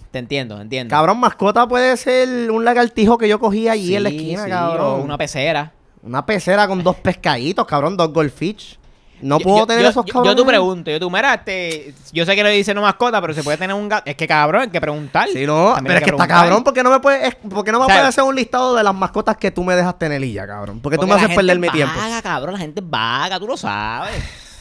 Te entiendo, entiendo. Cabrón, mascota puede ser un lagartijo que yo cogí allí en la esquina, sí, cabrón. O una pecera. Una pecera con dos pescaditos, cabrón, dos goldfish. No Yo- puedo yo- tener yo, esos yo- cabrones. Yo tú pregunto, yo tú, mira, este, yo sé que le dicen no mascota, pero se puede tener un gato. Es que cabrón, hay que preguntar. Sí, no, También pero es que está cabrón, porque no me puedes, es- porque no me puedes hacer un listado de las mascotas que tú me dejas tener y ya, cabrón. Porque, tú Porque me la haces gente perder mi tiempo. vaga, cabrón, la gente es vaga, tú lo sabes.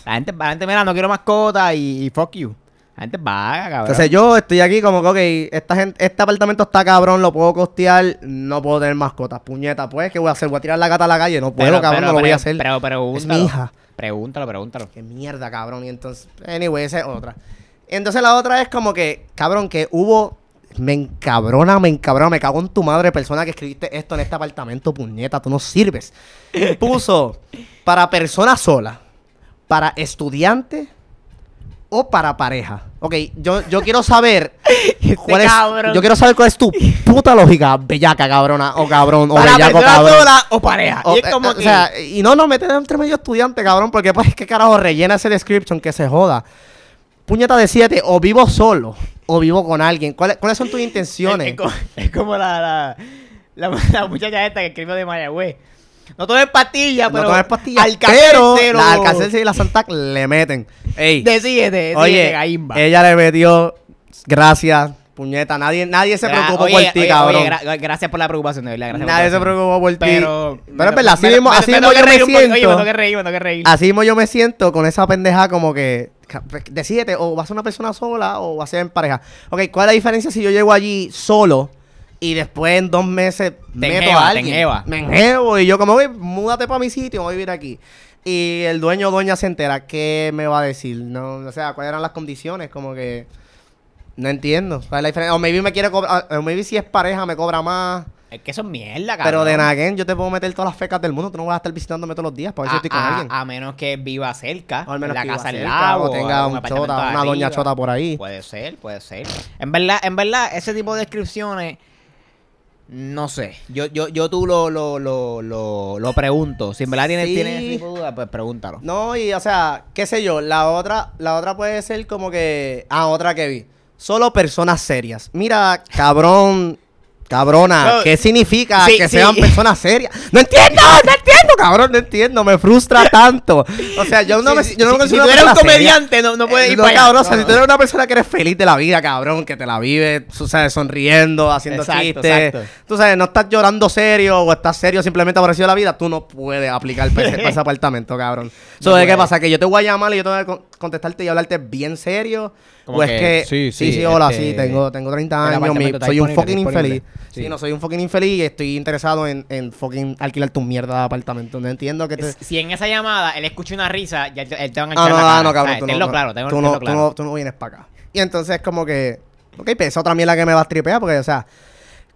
La gente, la gente, mira, no quiero mascota y, y fuck you. La gente es vaga, cabrón. Entonces yo estoy aquí como que, ok, esta gente, este apartamento está cabrón, lo puedo costear, no puedo tener mascotas. Puñeta, pues, ¿qué voy a hacer? ¿Voy a tirar la gata a la calle? No puedo, Pero- cabrón, pero- no lo voy a hacer. Pero es pregúntalo. mi hija. Pregúntalo, pregúntalo. Qué mierda, cabrón. Y entonces, anyway, esa es otra. Entonces la otra es como que, cabrón, que hubo... Me encabrona, me encabrona, me cago en tu madre, persona que escribiste esto en este apartamento, puñeta, tú no sirves. Puso para persona sola, para estudiante o para pareja. Ok, yo, yo quiero saber cuál es, Este yo quiero saber cuál es tu puta lógica, bellaca, cabrona, o cabrón, o Para bellaco, cabrón. sola o pareja. O, y es eh, como eh, que... O sea, y no, no, meter entre medio estudiante, cabrón, porque pues que carajo rellena ese description que se joda. Puñeta de siete, o vivo solo, o vivo con alguien. ¿Cuáles, cuáles son tus intenciones? Es, es como, es como la, la, la, la muchacha esta que escribió de Mayagüez. No tomes pastillas, no pero tomes pastillas, pero cero. la Alcacelser y la Santac le meten. Ey, Decídete, oye, gaimba. ella le metió, gracias, puñeta, nadie, nadie se preocupó oye, por ti, oye, cabrón. oye, gra- gracias por la preocupación, de verdad. Gracias nadie se preocupó por ti. Pero, pero es verdad, así mismo, así mismo yo me poco, Oye, me siento. tengo que reír, me tengo que reír. Así mismo yo me siento con esa pendeja como que decídete o vas a ser una persona sola o vas a ser en pareja. Ok, ¿cuál es la diferencia si yo llego allí solo y después en dos meses meto a alguien? enjeva. Me enjevo y yo como, "Oye, múdate para mi sitio, voy a vivir aquí. Y el dueño o dueña se entera, ¿qué me va a decir? No, o sea, ¿cuáles eran las condiciones? Como que no entiendo. ¿Cuál es la diferencia? O maybe me quiere cobrar, o maybe si es pareja me cobra más. Es que eso es mierda, cabrón. Pero de Naguen yo te puedo meter todas las fecas del mundo. Tú no vas a estar visitándome todos los días para ver si a, estoy con a- alguien. a menos que viva cerca, O al menos en la que viva casa al lado, o tenga un apartamento chota, una doña chota por ahí. Puede ser, puede ser. En verdad, en verdad, ese tipo de descripciones, no sé. Yo, yo, yo tú lo, lo, lo, lo, lo pregunto. Si en verdad tienes, Sí. tienes ese tipo de duda, pues pregúntalo. No, y o sea, qué sé yo, la otra, la otra puede ser como que. Ah, otra que vi. Solo personas serias. Mira, cabrón, cabrona, ¿qué significa sí, que sí. sean personas serias? No entiendo, no entiendo, cabrón, no entiendo, me frustra tanto. O sea, yo no Sí, me, yo no me si- si considero tú eres un persona seria. comediante, no, no puedes Eh, ir no, para cabrón, o sea, si tú eres una persona que eres feliz de la vida, cabrón, que te la vive, tú sabes, sonriendo, haciendo Exacto, chistes. exacto. Tú sabes, no estás llorando serio o estás serio simplemente aborrecido de la vida, tú no puedes aplicar para ese, para ese apartamento, cabrón. So, No ¿de qué pasa? Que yo te voy a llamar y yo te voy a con- contestarte y hablarte bien serio. Como o es que, sí, sí, sí, sí, hola, este, sí, tengo, tengo 30 el años, mi- soy un fucking infeliz. Sí. Sí. no, soy un fucking infeliz y estoy interesado en, en fucking alquilar tu mierda de apartamento. No entiendo que te... Si en esa llamada él escucha una risa, ya él te, van a Ah, echar no, la ah, cara. no, cabrón. Tú Tenlo no, claro, tenlo, tú, tenlo no, claro. Tú, no, tú no vienes para acá. Y entonces, como que. Ok, pues es otra mierda que me va a tripear, porque, o sea.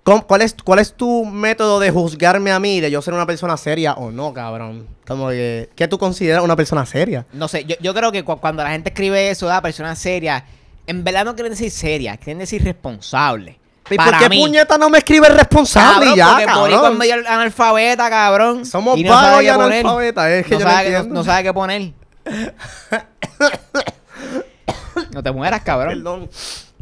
¿cómo- ¿Cuál es, ¿Cuál es tu método de juzgarme a mí de yo ser una persona seria o no, cabrón? Como que. ¿Qué tú consideras una persona seria? No sé, yo, yo creo que cu- cuando la gente escribe eso, da persona seria, en verdad no quieren decir seria, quieren decir responsable. ¿Y por qué mí. puñeta no me escribes responsable Cabrón, y ya, porque cabrón? medio analfabeta, cabrón. Somos y no vagos y analfabetas, es que no yo no sabe, no sabe qué poner. no te mueras, cabrón. Perdón.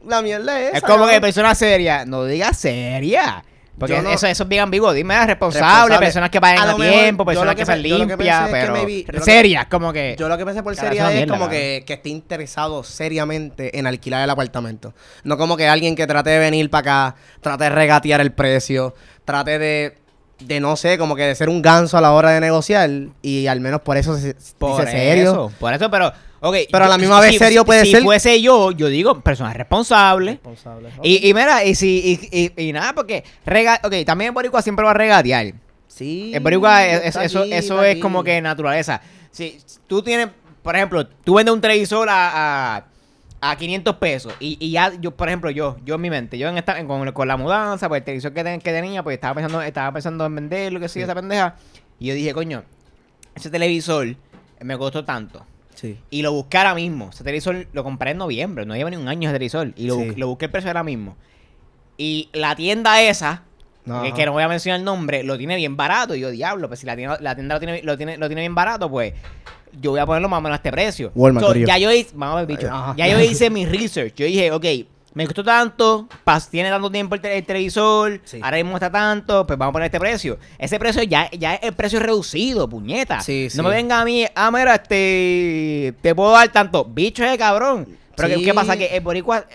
La mierda es. Es esa, como que persona seria, no digas seria. Porque no- eso, eso es bien ambiguo. Dime responsable, Responsable. personas que paguen A a, lo mejor, tiempo, personas que, que sean limpias, pero que- serias, como que... Yo lo que pensé por seria es como que, que esté interesado seriamente en alquilar el apartamento. No como que alguien que trate de venir para acá, trate de regatear el precio, trate de, de no sé, como que de ser un ganso a la hora de negociar y al menos por eso se Por dice serio. eso, por eso, pero... Okay, Pero a la misma vez si- serio puede si ser- fuese yo, yo digo persona responsable. Responsable. Y, y mira, y si y, y, y nada, porque rega ok, también el boricua siempre va a regatear. Sí. El boricua, es- eso, aquí, eso es aquí. como que naturaleza. Si tú tienes, por ejemplo, tú vendes un televisor a, a, a 500 pesos y, y ya, yo, por ejemplo, yo, yo en mi mente, yo en esta, en- con, con la mudanza, pues el televisor que, ten- que tenía, pues estaba pensando, estaba pensando en venderlo, que Sí. esa pendeja. Y yo dije, coño, ese televisor me costó tanto. Sí. Y lo busqué ahora mismo. Ese televisor lo compré en noviembre. No lleva ni un año ese televisor. Y lo, Sí. lo busqué el precio ahora mismo. Y la tienda esa, que, que no voy a mencionar el nombre, lo tiene bien barato. Y yo, diablo, pues si la tienda, la tienda lo, tiene, lo, tiene, lo tiene bien barato, pues yo voy a ponerlo más o menos a este precio. Walmart, So, ya yo hice, vamos a ver, bicho. Ya yo hice mi research. Yo dije, ok, me costó tanto, tiene tanto tiempo el, te- el televisor, Sí. ahora mismo está tanto, pues vamos a poner este precio. Ese precio ya, ya es el precio reducido, puñeta. Sí, no sí. me venga a mí, ah, mira, este, te puedo dar tanto. Bicho de cabrón. Pero ¿qué, Sí. qué pasa? Que el boricua,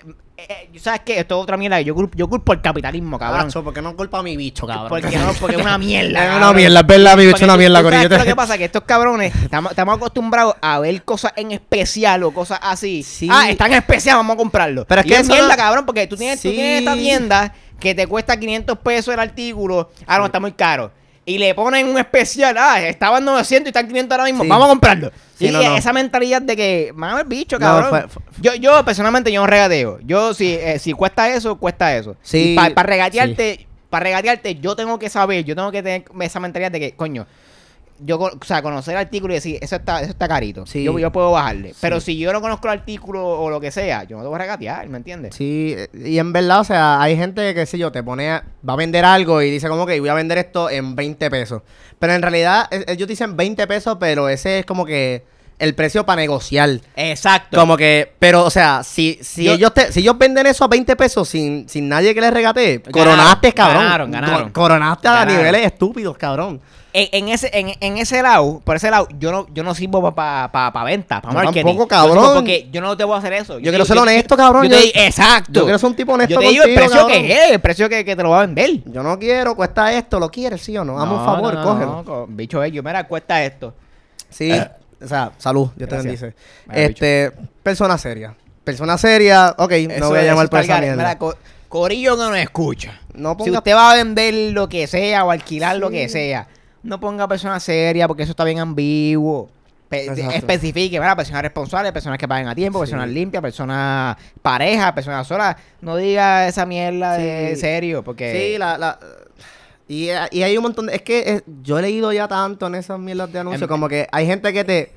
eh, ¿sabes qué? Esto es otra mierda. Yo culpo, yo culpo el capitalismo, cabrón. Cabrón, ¿por qué no culpa a mi bicho, cabrón? Porque, no, porque es una mierda. Es una cabrón. mierda, es verdad, mi bicho es una mierda, tú- tú corillo. Lo que pasa es que estos cabrones estamos, estamos acostumbrados a ver cosas en especial o cosas así. Sí. Ah, están en especial, vamos a comprarlo. Pero es Y que es mierda, no- cabrón, porque tú tienes, tú Sí. tienes esta tienda que te cuesta 500 pesos el artículo. Ah, no, está muy caro. Y le ponen un especial. Ah, estaban 900 y están 500 ahora mismo. Sí. Vamos a comprarlo. Sí, y no, no. esa mentalidad de que, mano, el bicho, No, cabrón. fue- fue- Yo, yo personalmente, yo no regateo. Yo, si, eh, si cuesta eso, cuesta eso. Sí, Para regatearte, para regatearte, yo tengo que saber, yo tengo que tener esa mentalidad de que, coño, yo, o sea, conocer el artículo y decir, eso está, eso está carito. Sí. Yo, yo puedo bajarle. Pero si yo no conozco el artículo o lo que sea, yo no te voy a regatear, ¿me entiendes? Sí, y en verdad, o sea, hay gente que, qué sé yo, te pone, a- va a vender algo y dice como que voy a vender esto en 20 pesos. Pero en realidad, eh, ellos dicen 20 pesos, pero ese es como que el precio para negociar. Exacto. Como que, pero, o sea, si, si Yo- ellos te, si ellos venden eso a 20 pesos sin, sin nadie que les regatee, coronaste, cabrón. ganaron, ganaron. Co- Coronaste a Ganaron. niveles estúpidos, cabrón. En, en ese, en, en ese lado, por ese lado, yo no, yo no sirvo para pa, pa venta, para Yo marketing. tampoco, Yo cabrón. Porque yo no te voy a hacer eso. quiero ser honesto, cabrón. Yo te Yo- exacto. yo quiero ser un tipo honesto Yo te digo el precio cabrón. que es, el precio que, que te lo va a vender. Yo no quiero, cuesta esto, ¿lo quieres, sí o no? Hazme un favor, no, no, cógelo. no, co- bicho, ellos, mira, cuesta esto. Sí, o sea, salud, Dios te bendice. Vaya, Este, persona seria. Persona seria, ok, Eso no voy a llamar co- corillo que no escucha. No Si ponga usted va a vender lo que sea o alquilar lo que sea, no ponga persona seria porque eso está bien ambiguo. Pe- de- Exacto. especifique, ¿verdad? Personas responsables, personas que paguen a tiempo, Sí. personas limpias, personas parejas, personas solas. No diga esa mierda de Sí. serio porque... Sí, la, la, y, y hay un montón de... Es que yo he leído ya tanto en esas mierdas de anuncios, Em- como que hay gente que te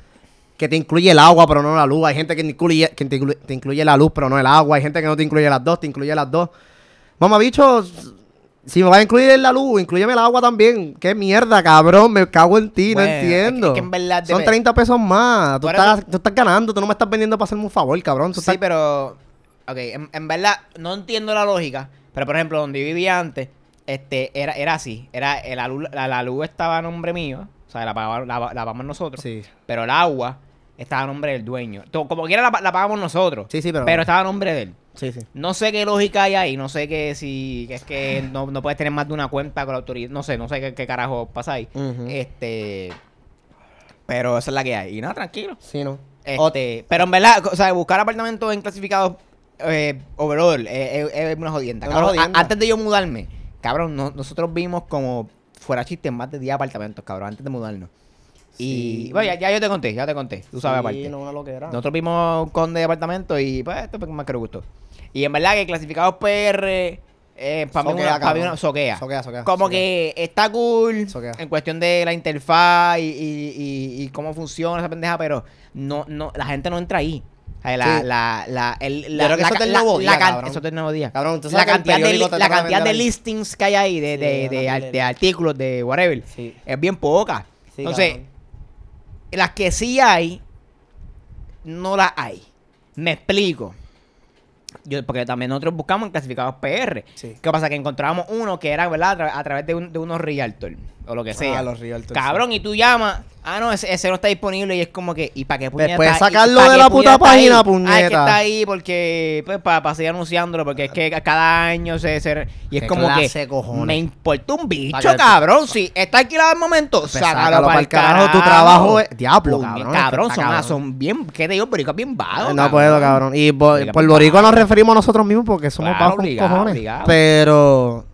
que te incluye el agua, pero no la luz. Hay gente que, te incluye, que te, incluye, te incluye la luz, pero no el agua. Hay gente que no te incluye las dos, te incluye las dos. Mamá, bicho, si me vas a incluir la luz, incluyeme el agua también. Qué mierda, cabrón. Me cago en ti, Bueno, no entiendo. es que en verdad Son debe- 30 pesos más. Tú estás, tú estás ganando, tú no me estás vendiendo para hacerme un favor, cabrón. Tú Sí, estás- pero. Ok, en, en verdad, no entiendo la lógica. Pero por ejemplo, donde yo vivía antes, este, era, era así. Era, la, luz, la, la luz estaba a nombre mío. O sea, la pagamos, la, la pagamos nosotros. Sí. Pero el agua estaba a nombre del dueño. Como quiera la, la pagamos nosotros. Sí, sí, pero... Pero estaba a nombre de él. Sí, sí. No sé qué lógica hay ahí. No sé que si que es que no, no puedes tener más de una cuenta con la autoridad. No sé, no sé qué, qué carajo pasa ahí. Este. Pero esa es la que hay. Y nada, tranquilo. Sí, no. Este, pero en verdad, o sea, buscar apartamentos en clasificados eh, overall eh, es, es una jodienda. Una cabrón. A- antes de yo mudarme, cabrón, no- nosotros vimos como fuera chiste más de 10 apartamentos, cabrón, antes de mudarnos. Y bueno, ya, ya yo te conté, ya te conté, tú sabes aparte. Sí, no, una loquera. Nosotros vimos con de apartamento y pues esto fue más que nos gustó. Y en verdad que clasificados PR, eh, para mí una, mí una soquea. Soquea, soquea, Como que está cool en cuestión de la interfaz y, y- y- y cómo funciona esa pendeja, pero no, no, la gente no entra ahí. La, Sí. la, la, el, Yo la, creo que la eso del nuevo día, cabrón. Eso del nuevo día. Cabrón, la cantidad, de, la cantidad de listings que hay ahí, de, Sí, de, de, de artículos, de whatever, Sí. es bien poca. Entonces, cabrón. las que sí hay, no las hay. Me explico. Yo, porque también nosotros buscamos en clasificados PR. Sí. ¿Qué pasa? Que encontrábamos uno que era, ¿verdad? A, tra- a través de, un- de unos realtor o lo que sea. Ah, los realtors, Cabrón, y tú llamas. Ah, no, ese, ese no está disponible y es como que. ¿Y para qué puñeta? Después sacarlo de la puta puñeta está ahí? página, Ah, es que puñeta. está ahí porque. Pues para seguir anunciándolo, porque es que ca- cada año se. se- y es como clase que. cojones. Me importa un bicho, que- cabrón. Si está alquilado al momento, Pues sácalo, para el carajo, tu trabajo es- diablo, cabrón, son, ah, cabrón. son bien. ¿Qué te digo? Boricua bien vago. no puedo, cabrón. Y por boricua nos referimos a nosotros mismos porque somos Claro, obligado, cojones. obligado. Pero...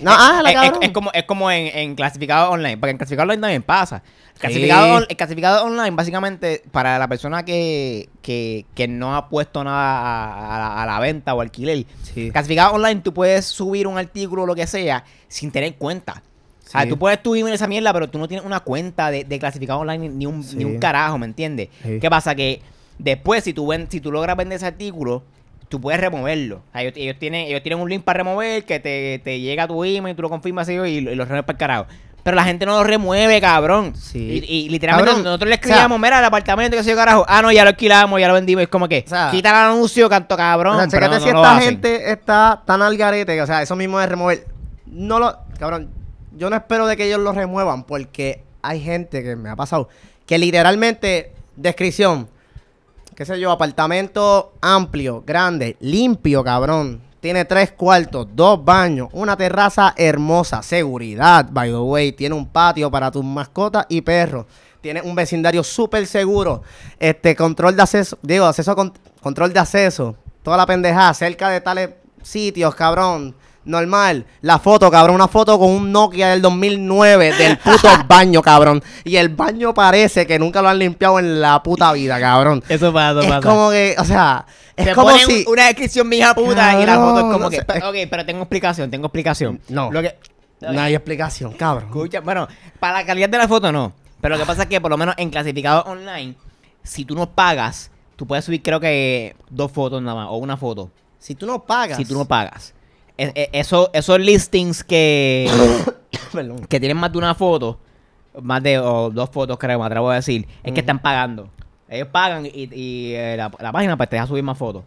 No, ah, la es, como, es como en, en clasificado online, porque en clasificado online también pasa. Clasificado, on- el clasificado online, básicamente, para la persona que, que, que no ha puesto nada a, a la, a la venta o alquiler, Sí. clasificado online, tú puedes subir un artículo o lo que sea sin tener cuenta. O sea, Sí. tú puedes subir esa mierda, pero tú no tienes una cuenta de, de clasificado online ni un, Sí. ni un carajo, ¿me entiendes? Sí. ¿Qué pasa? Que después, si tú, ven, si tú logras vender ese artículo, tú puedes removerlo. O sea, ellos, ellos tienen, ellos tienen un link para remover que te, te llega a tu email, tú lo confirmas y, y lo, y lo remueves para el carajo. Pero la gente no lo remueve, cabrón. Sí. Y, y literalmente Cabrón, nosotros le o sea- escribíamos, mira, el apartamento que se carajo. Ah, no, ya lo alquilamos, ya lo vendimos. Es como que, O sea- quita el anuncio, canto cabrón. O sea, pero no- si no esta gente está tan al garete, o sea, eso mismo de remover. No lo. Cabrón, yo no espero de que ellos lo remuevan porque hay gente que me ha pasado que literalmente, descripción, qué sé yo, apartamento amplio, grande, limpio, cabrón. Tiene tres cuartos, dos baños, una terraza hermosa, seguridad, by the way. Tiene un patio para tus mascotas y perros. Tiene un vecindario súper seguro. Este, control de acceso, digo, acceso, con- control de acceso. Toda la pendejada, cerca de tales sitios, cabrón. Normal. La foto, cabrón. Una foto con un Nokia del 2009 del puto baño, cabrón. Y el baño parece que nunca lo han limpiado en la puta vida, cabrón. Eso pasa, Es como que, o sea, es Te como ponen si... una descripción mija puta y la foto es como no que. sé, es- Ok, pero tengo explicación, tengo explicación. No. Lo que, No hay explicación, cabrón. Escucha, bueno, para la calidad de la foto no. Pero lo que pasa es que por lo menos en clasificado online, si tú no pagas, tú puedes subir creo que dos fotos nada más, o una foto. Si tú no pagas... Si tú no pagas. E- e- eso, esos listings que, que tienen más de una foto, más de o dos fotos creo, me atrevo a decir, es que están pagando. Ellos pagan y, y, eh, la, la página pues te deja subir más fotos.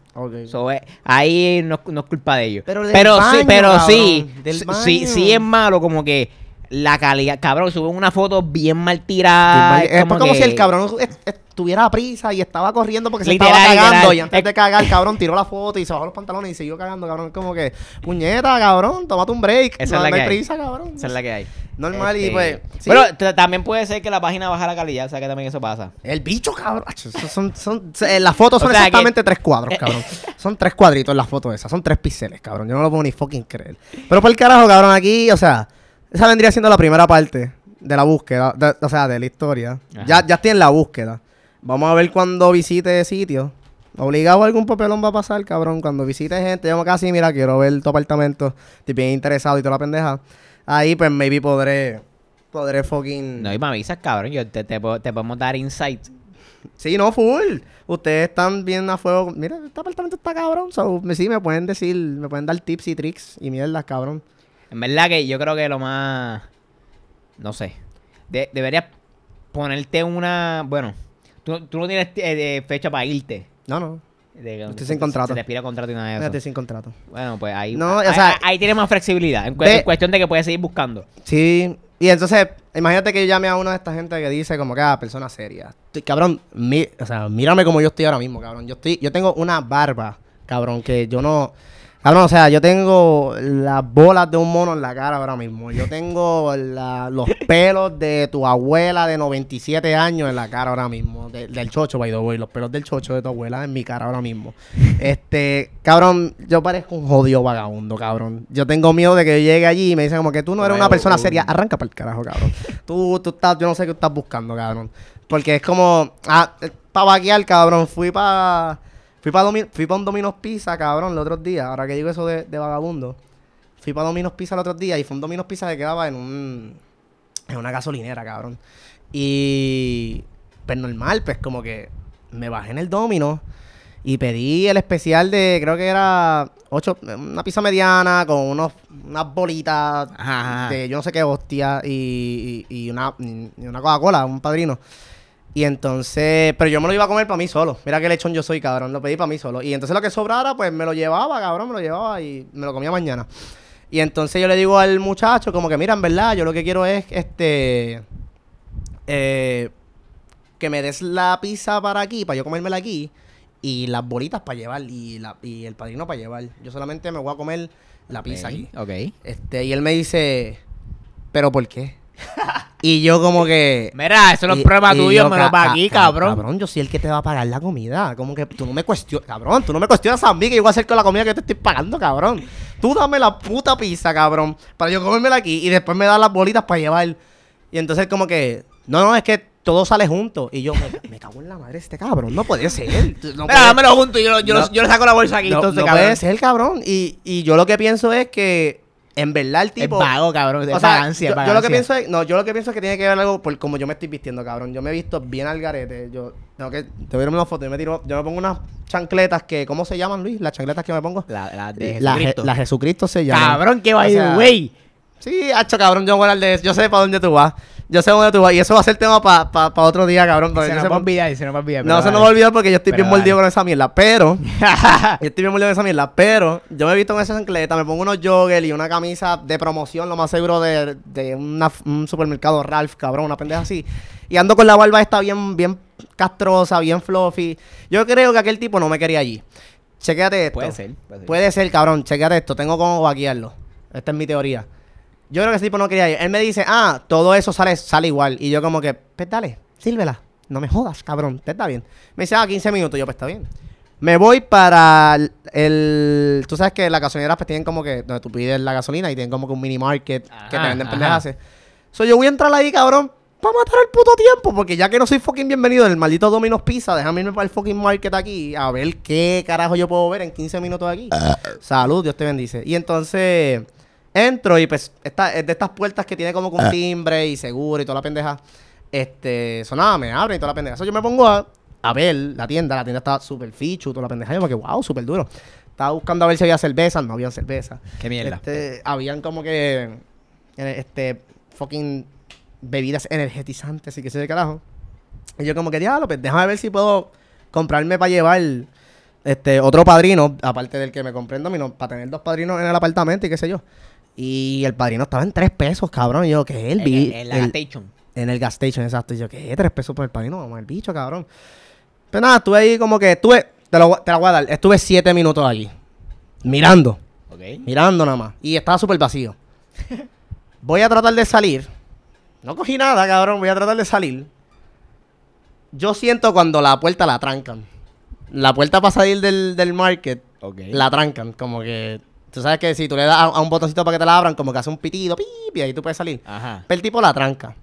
So, eh, ahí no, no es culpa de ellos. Pero del sí, baño, pero cabrón, sí, del sí, sí, sí es malo como que la calidad, cabrón, suben una foto bien mal tirada. es como, como que- si el cabrón est- estuviera a prisa y estaba corriendo porque se estaba cagando. literal. Y antes Es- de cagar, cabrón, tiró la foto y se bajó los pantalones y siguió cagando, cabrón. Es como que, puñeta, cabrón, tómate un break. Esa no, es la no que hay hay. prisa, cabrón. Esa es la que hay. Normal y Este, pues. sí. Pero también puede ser que la página baja la calidad, o sea que también eso pasa. El bicho, cabrón. Son, son, se- las fotos O son que- exactamente tres cuadros, cabrón. Son tres cuadritos en las fotos esas. Son tres píxeles, cabrón. Yo no lo puedo ni fucking creer. Pero por el carajo, cabrón, aquí, o sea, esa vendría siendo la primera parte de la búsqueda, de- o sea, de la historia. Ajá. Ya, ya estoy en la búsqueda. Vamos a ver cuando visite sitio. Obligado algún papelón va a pasar, cabrón. Cuando visite gente, yo casi, mira, quiero ver tu apartamento. Estoy bien interesado y toda la pendeja. Ahí, pues, maybe podré, podré fucking... No, y me avisas, cabrón, yo te, te, puedo- te podemos dar insight. Sí, no, full. Ustedes están bien a fuego. Mira, este apartamento está cabrón. So, me- sí, me pueden decir, me pueden dar tips y tricks y mierdas, cabrón. En verdad que yo creo que lo más... No sé. De- deberías ponerte una... Bueno, tú, tú no tienes eh, fecha para irte. No, no. De, Estoy sin contrato. Se te expira contrato y nada de eso. Fíjate sin contrato. Bueno, pues ahí, No, o sea- ahí- ahí tienes más flexibilidad. En, cu- Ve- en cuestión de que puedes seguir buscando. Sí. Y entonces, imagínate que yo llame a una de esta gente que dice como que, ah, persona seria. Estoy- Cabrón, mi- o sea, mírame como yo estoy ahora mismo, cabrón. Yo estoy, yo tengo una barba, cabrón, que yo no... Cabrón, o sea, yo tengo las bolas de un mono en la cara ahora mismo. Yo tengo la- los pelos de tu abuela de 97 años en la cara ahora mismo. De- del chocho, by the way. Los pelos del chocho de tu abuela en mi cara ahora mismo. Este, cabrón, yo parezco un jodido vagabundo, cabrón. Yo tengo miedo de que yo llegue allí y me dicen como que tú no eres una persona seria. Arranca para el carajo, cabrón. Tú, tú estás, yo no sé qué estás buscando, cabrón. Porque es como, ah, para vaquear, cabrón. Fui para... Fui para fui pa un Domino's Pizza, cabrón, los otros días. Ahora que digo eso de, de vagabundo. Fui para Domino's Pizza el otro día y fue un Domino's Pizza que quedaba en un... En una gasolinera, cabrón. Y... Pues normal, pues como que me bajé en el Domino y pedí el especial de, creo que era ocho, una pizza mediana con unos, unas bolitas Ajá, ajá. de yo no sé qué hostia y, y, y una, y una Coca-Cola, un padrino. Y entonces, pero yo me lo iba a comer para mí solo. Mira qué lechón yo soy, cabrón. Lo pedí para mí solo. Y entonces lo que sobrara, pues me lo llevaba, cabrón, me lo llevaba y me lo comía mañana. Y entonces yo le digo al muchacho, como que, mira, en verdad, yo lo que quiero es, este, eh, que me des la pizza para aquí, para yo comérmela aquí, y las bolitas para llevar, y, la, y el padrino para llevar. Yo solamente me voy a comer la pizza aquí. Ok. Este, y él me dice, ¿pero por qué? y yo como que... Mira, eso no es y tuyo, yo, me lo ca- cabrón. Cabrón, yo soy el que te va a pagar la comida. Como que tú no me cuestionas, cabrón, tú no me cuestionas a mí que yo voy a hacer con la comida que te estoy pagando, cabrón. Tú dame la puta pizza, cabrón, para yo comérmela aquí y después me das las bolitas para llevar. Y entonces como que, no, no, es que todo sale junto. Y yo, me, me cago en la madre este cabrón, no puede ser. No puede- dámelo junto y yo, yo, No. yo le saco la bolsa aquí. no, entonces, no cabrón. puede ser, cabrón. Y, y yo lo que pienso es que, en verdad, el Es tipo... vago, cabrón. Es O sea, vagancia, yo, es yo lo que pienso es, no, yo lo que pienso es que tiene que ver algo por cómo yo me estoy vistiendo, cabrón. Yo me he visto bien al garete. Yo tengo que, te voy a ver una foto. Yo me tiro, yo me pongo unas chancletas que, ¿cómo se llaman, Luis? Las chancletas que me pongo. La, la de Jesucristo. la Jesucristo se llama. Cabrón, que va sea, güey. Sí, hacho, cabrón, yo voy a hablar de eso. Yo sé para dónde tú vas. Yo sé dónde tú vas. Y eso va a ser tema para pa, pa otro día, cabrón. Se nos va a olvidar, se nos va a olvidar. No, se no dale. va a olvidar porque yo estoy bien mordido con esa mierda. Pero, yo estoy bien mordido con esa mierda. Pero, yo me he visto con esa chancleta, me pongo unos joggers y una camisa de promoción, lo más seguro de, de una- un supermercado Ralph, cabrón, una pendeja así. Y ando con la barba esta bien, bien, castrosa, bien fluffy. Yo creo que aquel tipo no me quería allí. Chequéate esto. Puede ser. Puede ser. Puede ser, cabrón. Chequéate esto. Tengo como vaquearlo. Esta es mi teoría. Yo creo que ese tipo no quería ir. Él me dice, ah, todo eso sale, sale igual. Y yo como que, pues dale, sírvela. No me jodas, cabrón. Te está bien. Me dice, ah, 15 minutos. Yo, pues está bien. Me voy para el, el- Tú sabes que las gasolineras pues tienen como que... Donde tú pides la gasolina y tienen como que un mini market que te venden pendejas. So, yo voy a entrar ahí, cabrón, para matar el puto tiempo. Porque ya que no soy fucking bienvenido en el maldito Domino's Pizza, déjame irme para el fucking market aquí a ver qué carajo yo puedo ver en 15 minutos aquí. Salud, Dios te bendice. Y entonces entro y pues esta, es de estas puertas que tiene como un timbre y seguro y toda la pendeja. Este, sonaba, me abren y toda la pendeja. So, yo me pongo a, a ver la tienda. La tienda estaba súper fichu, toda la pendeja. Yo que, wow, súper duro. Estaba buscando a ver si había cerveza. No había cerveza. Qué mierda. Este, habían como que, este, fucking bebidas energetizantes y que sé de carajo. Y yo como que, diablo, pues déjame ver si puedo comprarme para llevar este otro padrino, aparte del que me compré en Domino, para tener dos padrinos en el apartamento y qué sé yo. Y el padrino estaba en tres pesos, cabrón. Y yo, ¿qué? El, En, bi- en la el- station. en el gas station, exacto. Y yo, ¿qué? ¿Tres pesos por el padrino? Vamos, el bicho, cabrón. Pero nada, estuve ahí como que, estuve, te, lo, te la voy a dar, estuve siete minutos allí. Mirando. Ok. Mirando nada más. Y estaba súper vacío. Voy a tratar de salir. No cogí nada, cabrón. Voy a tratar de salir. Yo siento cuando la puerta la trancan. La puerta para salir del, del market, Ok. la trancan. Como que... Tú sabes que si tú le das a, a un botoncito para que te la abran, como que hace un pitido, pip, y ahí tú puedes salir. Ajá. Pero el tipo la tranca.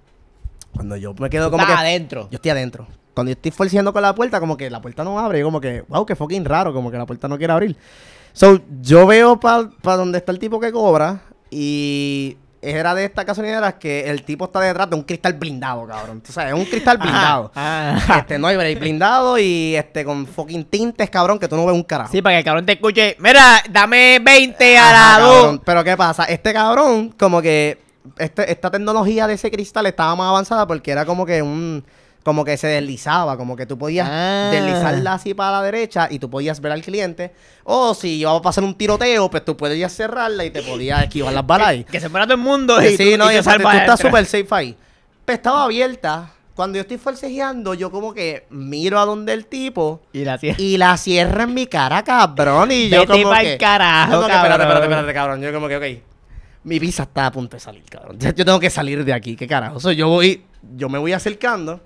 Cuando yo me quedo como que... Está adentro. Yo estoy adentro. Cuando yo estoy forceando con la puerta, como que la puerta no abre. Yo como que, wow, qué fucking raro, como que la puerta no quiere abrir. So, yo veo para donde está el tipo que cobra y era de estas gasolineras que el tipo está detrás de un cristal blindado, cabrón. Tú sabes, es un cristal blindado. Ajá. Este, no hay break, blindado y este con fucking tintes, cabrón, que tú no ves un carajo. Sí, para que el cabrón te escuche. Mira, dame 20 a la cabrón. 2. Pero ¿qué pasa? Este cabrón, como que este- esta tecnología de ese cristal estaba más avanzada porque era como que un... Como que se deslizaba, como que tú podías Ah. deslizarla así para la derecha y tú podías ver al cliente. O si iba a pasar un tiroteo, pues tú podías cerrarla y te podías esquivar las balas ahí. Que se muera todo el mundo. Y sí, tú- no, y y tú estás súper safe ahí. Pues estaba abierta. Cuando yo estoy forcejeando, yo como que miro a donde el tipo Y la tía. y la cierra en mi cara, cabrón. Y yo Vete como que... carajo, que, espérate, cabrón. espérate, espérate, cabrón. Yo como que, ok. Mi pizza está a punto de salir, cabrón. Yo tengo que salir de aquí, qué carajo. So, yo voy... Yo me voy acercando.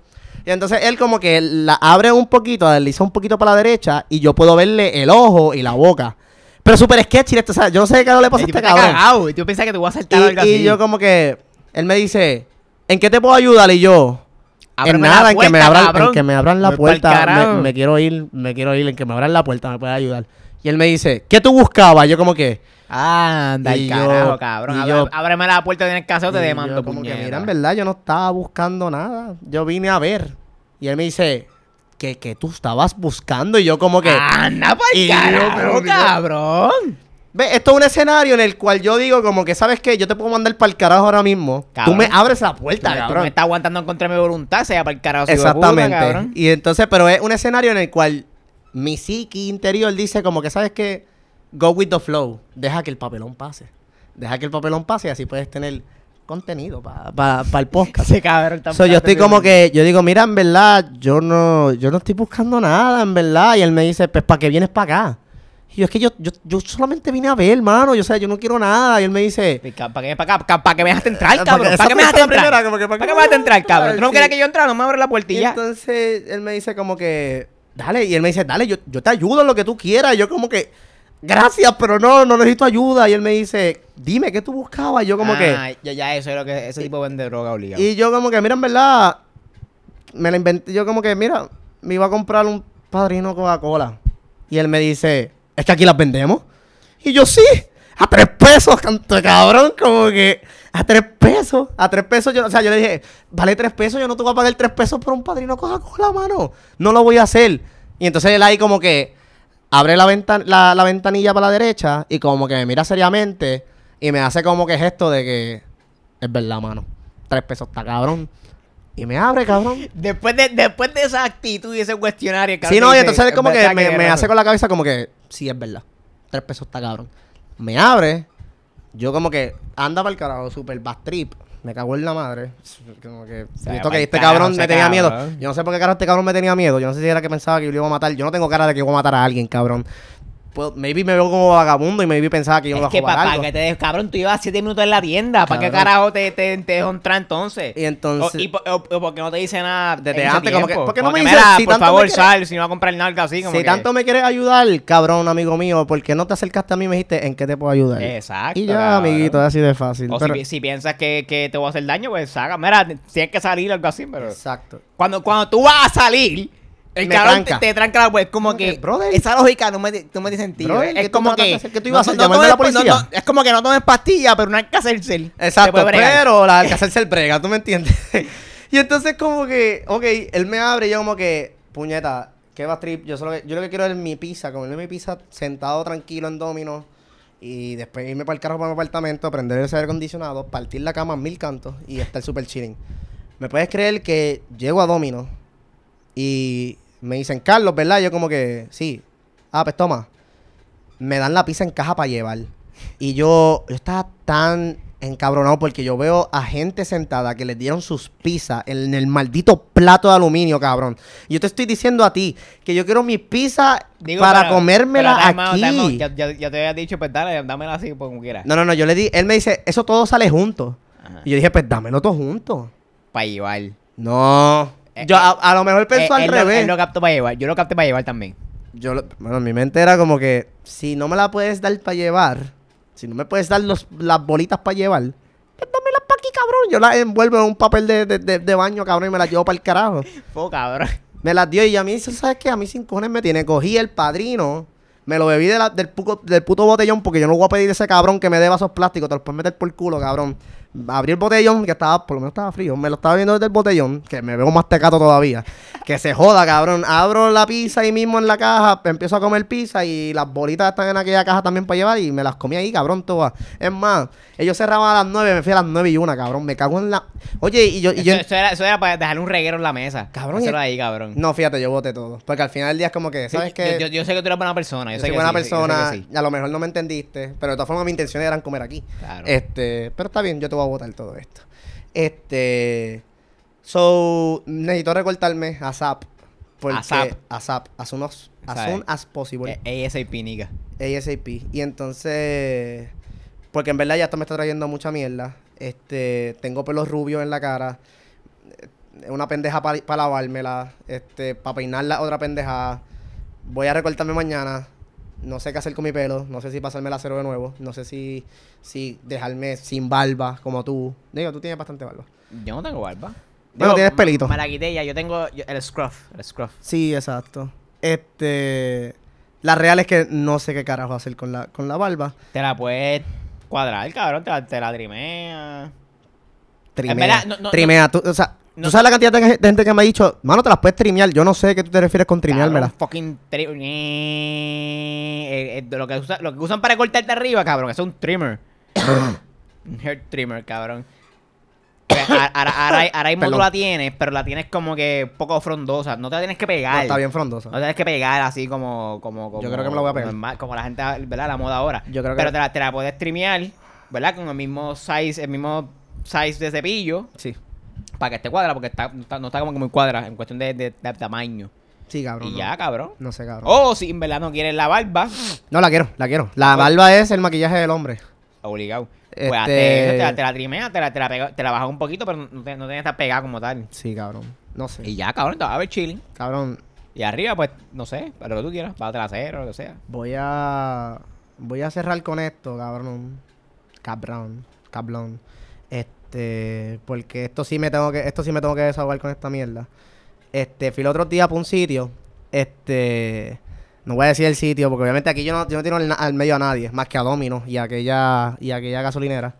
Y entonces él como que la abre un poquito, desliza un poquito para la derecha y yo puedo verle el ojo y la boca. Pero súper sketchy esto, o sea, yo no sé qué le pasa a este cabrón. cagado. Y tú piensas que te voy a saltar algo Y, así. y yo como que... Él me dice, ¿en qué te puedo ayudar? Y yo... En Ábreme la nada, en que, me abran, en que me abran la puerta. Me, me quiero ir, me quiero ir. En que me abran la puerta, me puede ayudar. Y él me dice, ¿qué tú buscabas? Yo como que... Anda, Y el yo- carajo, cabrón. y yo- Ábreme la puerta en el caso, te demando, yo como que, mira, en verdad, yo no estaba buscando nada. Yo vine a ver. Y él me dice, ¿qué, qué tú estabas buscando? Y yo como que... Anda yo carajo, que- cabrón. Ve, esto es un escenario en el cual yo digo como que, ¿sabes qué? Yo te puedo mandar para el carajo ahora mismo. Cabrón. Tú me abres la puerta, Tú me- tú cabrón. me estás aguantando en contra de mi voluntad, sea para el carajo. puta, Exactamente. cabrón. y entonces, pero es un escenario en el cual mi psiqui interior dice como que, ¿sabes qué? Go with the flow. Deja que el papelón pase. Deja que el papelón pase y así puedes tener contenido para el podcast. Ese cabrón So, yo estoy como que, yo digo, mira, en verdad, yo no, yo no estoy buscando nada, en verdad. Y él me dice, pues, ¿para qué vienes para acá? Y yo, es que yo, yo, yo solamente vine a ver, hermano. Yo, o sea, yo no quiero nada. Y él me dice, ¿Para que, para acá? ¿Para que me dejaste entrar, cabrón? ¿Para que me dejaste entrar? ¿para ¿Para qué que me dejaste entrar, cabrón? ¿Tú no Sí. querías que yo entrara? No me abres la y ya. entonces él me dice como que, dale, y él me dice, dale, yo, yo te ayudo en lo que tú quieras. Y yo como que, gracias, pero no, no necesito ayuda. Y él me dice, dime, ¿qué tú buscabas? Y yo como que, Ah, ya, ya, eso es lo que ese tipo vende droga obligado. y yo como que, mira, en verdad, me la inventé. Yo como que, mira, me iba a comprar un padrino Coca-Cola. Y él me dice, es que aquí las vendemos. Y yo, sí, a tres pesos, canto de cabrón, como que a tres pesos. A tres pesos, yo, o sea, yo le dije, vale tres pesos, yo no te voy a pagar tres pesos por un padrino Coca-Cola, mano. No lo voy a hacer. Y entonces él ahí como que abre la, ventan la, la ventanilla para la derecha y como que me mira seriamente y me hace como que gesto de que es verdad, mano. Tres pesos está cabrón. Y me abre, cabrón. Después de, después de esa actitud y ese cuestionario, cabrón, Sí, no, y entonces él "Es como que me, me razón". hace con la cabeza como que, sí, es verdad. Tres pesos está cabrón. Me abre. Yo como que anda para el carajo, super bad trip. Me cago en la madre. Como que, va que este cabrón me tenía miedo. Yo no sé por qué carajo este cabrón me tenía miedo. Yo no sé si era que pensaba que yo lo iba a matar. Yo no tengo cara de que iba a matar a alguien, cabrón. Pues, maybe me veo como vagabundo y maybe pensaba que yo me iba Es a que jugar papá, algo. que te des, cabrón, tú ibas siete minutos en la tienda. ¿Para qué carajo te, te, te dejó entrar entonces? Y entonces- O, y, o- o porque no te dice nada. Desde antes, como que, tiempo? ¿por qué no me Porque, dices, mira, si por me favor, quieres- sal, si no va a comprar nada así. Como Si que- tanto me quieres ayudar, cabrón, amigo mío, ¿por qué no te acercaste a mí y me dijiste en qué te puedo ayudar? Exacto. Y ya, amiguito, es así de fácil. O pero- si, si piensas que, que te voy a hacer daño, pues saca. Mira, tienes que salir algo así, pero. Exacto. Cuando, cuando tú vas a salir, el Me cabrón tranca. te, te tranca la pues como Como que, brother. esa lógica no me, no me tiene sentido. Brother, ¿qué es como que, tú ibas a hacer? no ¿Llamarme a la tomes- policía? no- es como que no tomes pastillas, pero no hay que hacerse. el- se Exacto, pero la que hacerse el brega, ¿tú me entiendes? y entonces como que, ok, él me abre y yo como que, puñeta, ¿qué va trip? Yo, solo, yo lo que quiero es mi pizza, comerme mi pizza sentado tranquilo en Domino y después irme para el carro para mi apartamento, prender el aire acondicionado, partir la cama en mil cantos y estar súper chilling. ¿Me puedes creer que llego a Domino y me dicen, Carlos, ¿verdad? Yo como que, sí. Ah, pues toma. Me dan la pizza en caja para llevar. Y yo, yo estaba tan encabronado porque yo veo a gente sentada que les dieron sus pizzas en el maldito plato de aluminio, cabrón. Y yo te estoy diciendo a ti que yo quiero mi pizza Digo, para pero- comérmela pero aquí. Ya, ya- ya te había dicho, pues dale, dámela así pues, como quieras. No, no, no, yo le di, él me dice, eso todo sale junto. Ajá. Y yo dije, pues dámelo todo junto. Para llevar. No. Eh, Yo eh, a, a lo mejor pensó Eh, al él lo- revés. él lo captó para llevar. Yo lo capté para llevar también. Yo, lo- bueno, en mi mente era como que, si no me la puedes dar para llevar, si no me puedes dar los, las bolitas para llevar, pues dámelas para aquí, cabrón. Yo las envuelvo en un papel de, de, de- de baño, cabrón, y me las llevo para el carajo. Fue cabrón. Me las dio y a mí, ¿sabes qué? A mí sin cojones me tiene. Cogí el padrino, me lo bebí de la- del, puco- del puto botellón porque yo no voy a pedir a ese cabrón que me dé vasos plásticos, te los puedes meter por el culo, cabrón. Abrí el botellón, que estaba, por lo menos estaba frío, me lo estaba viendo desde el botellón, que me veo más tecato todavía. Que se joda, cabrón. Abro la pizza ahí mismo en la caja, empiezo a comer pizza y las bolitas están en aquella caja también para llevar y me las comí ahí, cabrón, todas. Es más, ellos cerraban a las 9, me fui a las 9 y una, cabrón. Me cago en la... Oye, y yo... Y Eso, yo... eso era, eso era para dejarle un reguero en la mesa. Cabrón, Eso era ahí, cabrón. No, fíjate, yo voté todo. Porque al final del día es como que, ¿sabes qué? Yo, yo sé que tú eres buena persona. Yo, sé soy que buena sí, yo sé que persona, sí. a lo mejor no me entendiste, pero de todas formas mis intenciones eran comer aquí. Claro. Este, pero está bien, yo te voy a votar todo esto. Este, so, necesito recortarme a Zap. Porque, ASAP. A Zap, as soon as, as soon as possible. Eh, ASAP, nica. ASAP. Y entonces, porque en verdad ya esto me está trayendo mucha mierda. Este, tengo pelos rubios en la cara. Una pendeja para lavármela. Este, para peinarla otra pendeja. Voy a recortarme mañana. No sé qué hacer con mi pelo. No sé si pasarme el acero de nuevo. No sé si, si dejarme sin barba como tú. Digo, tú tienes bastante barba. Yo no tengo barba. Bueno, tienes pelito. Me la quité ya. Yo tengo el scruff. El scruff. Sí, exacto. Este. La real es que no sé qué carajo hacer con la, con la barba. Te la puedes cuadrar, cabrón. Te la, te la trimea. Trimea. verdad, no- no- trimea. Tú, o sea, no- ¿tú sabes la cantidad de, gente que me ha dicho, mano, te las puedes trimear? Yo no sé a qué tú te refieres con trimeármela. Fucking tri- eh, eh, de lo, que usa- lo que usan para cortarte arriba, cabrón. Es un trimmer. un hair trimmer, cabrón. Pues, Ahora, mismo tú la tienes, pero la tienes como que poco frondosa. No te la tienes que pegar. No, está bien frondosa. No tienes que pegar así como, como, como Yo creo que me la voy a pegar. normal, como la gente, ¿verdad? La moda ahora. Yo creo que- Pero te la, te la puedes streamear, ¿verdad? Con el mismo size, el mismo size de cepillo. Sí. Para que esté cuadra, porque está, no está- no está como muy cuadra en cuestión de, de- de tamaño. Sí, cabrón. y no. ya, cabrón. No sé, cabrón. O si en verdad no quieres la barba, No, la quiero, la quiero. La barba es el maquillaje del hombre. obligado. Este- Pues hazte eso, te la, te la trimeas, te la, te la, te la bajas un poquito, pero no, te, no que estar pegada como tal. Sí, cabrón. No sé. Y ya, cabrón, te vas a ver chilling. Cabrón, Y arriba, pues, no sé, para lo que tú quieras, para trasero, lo que sea. voy a. Voy a cerrar con esto, cabrón. Cabrón. Cabrón. Este. Porque esto sí me tengo que. Esto sí me tengo que desahogar con esta mierda. Este, fui el otro día para un sitio. Este. No voy a decir el sitio, porque obviamente aquí yo no, yo no tiro al, medio a nadie, más que a Domino y a aquella, y a aquella gasolinera.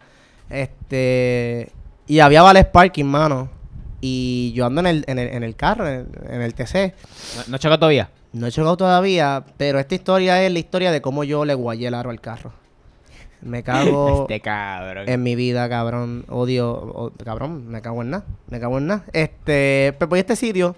Este. Y había Vales Parking, mano. Y yo ando en el, en el, en el carro, en el, en el TC. ¿No, no choca todavía? No he chocado todavía, pero esta historia es la historia de cómo yo le guayé el aro al carro. Me cago Este cabrón. en mi vida, cabrón. Odio, cabrón, me cago en nada. Me cago en nada. Este, pues voy a este sitio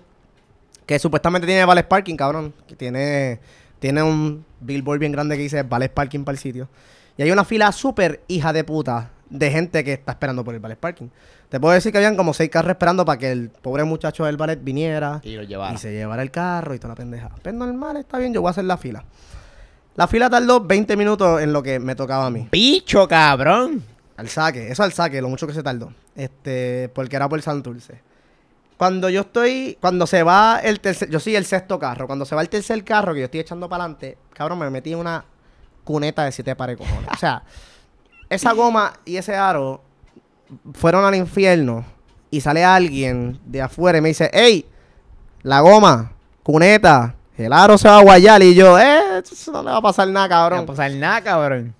que supuestamente tiene Vales Parking, cabrón. Que tiene, tiene un billboard bien grande que dice Vales Parking para el sitio. Y hay una fila súper hija de puta de gente que está esperando por el ballet parking. Te puedo decir que habían como seis carros esperando para que el pobre muchacho del ballet viniera Y lo y llevaron. se llevara el carro y toda la pendeja. Pues normal, está bien, yo voy a hacer la fila. La fila tardó 20 minutos en lo que me tocaba a mí. Bicho, cabrón. Al saque, eso al saque, lo mucho que se tardó. Este, porque era por Santurce. Cuando yo estoy, cuando se va el tercer, yo soy el sexto carro, cuando se va el tercer carro que yo estoy echando para adelante, cabrón, me metí en una cuneta de siete pares cojones. O sea, esa goma y ese aro fueron al infierno y sale alguien de afuera y me dice, hey, la goma, cuneta, el aro se va a guayar y yo, eh, eso no le va a pasar nada, No cabrón. va a pasar nada, cabrón.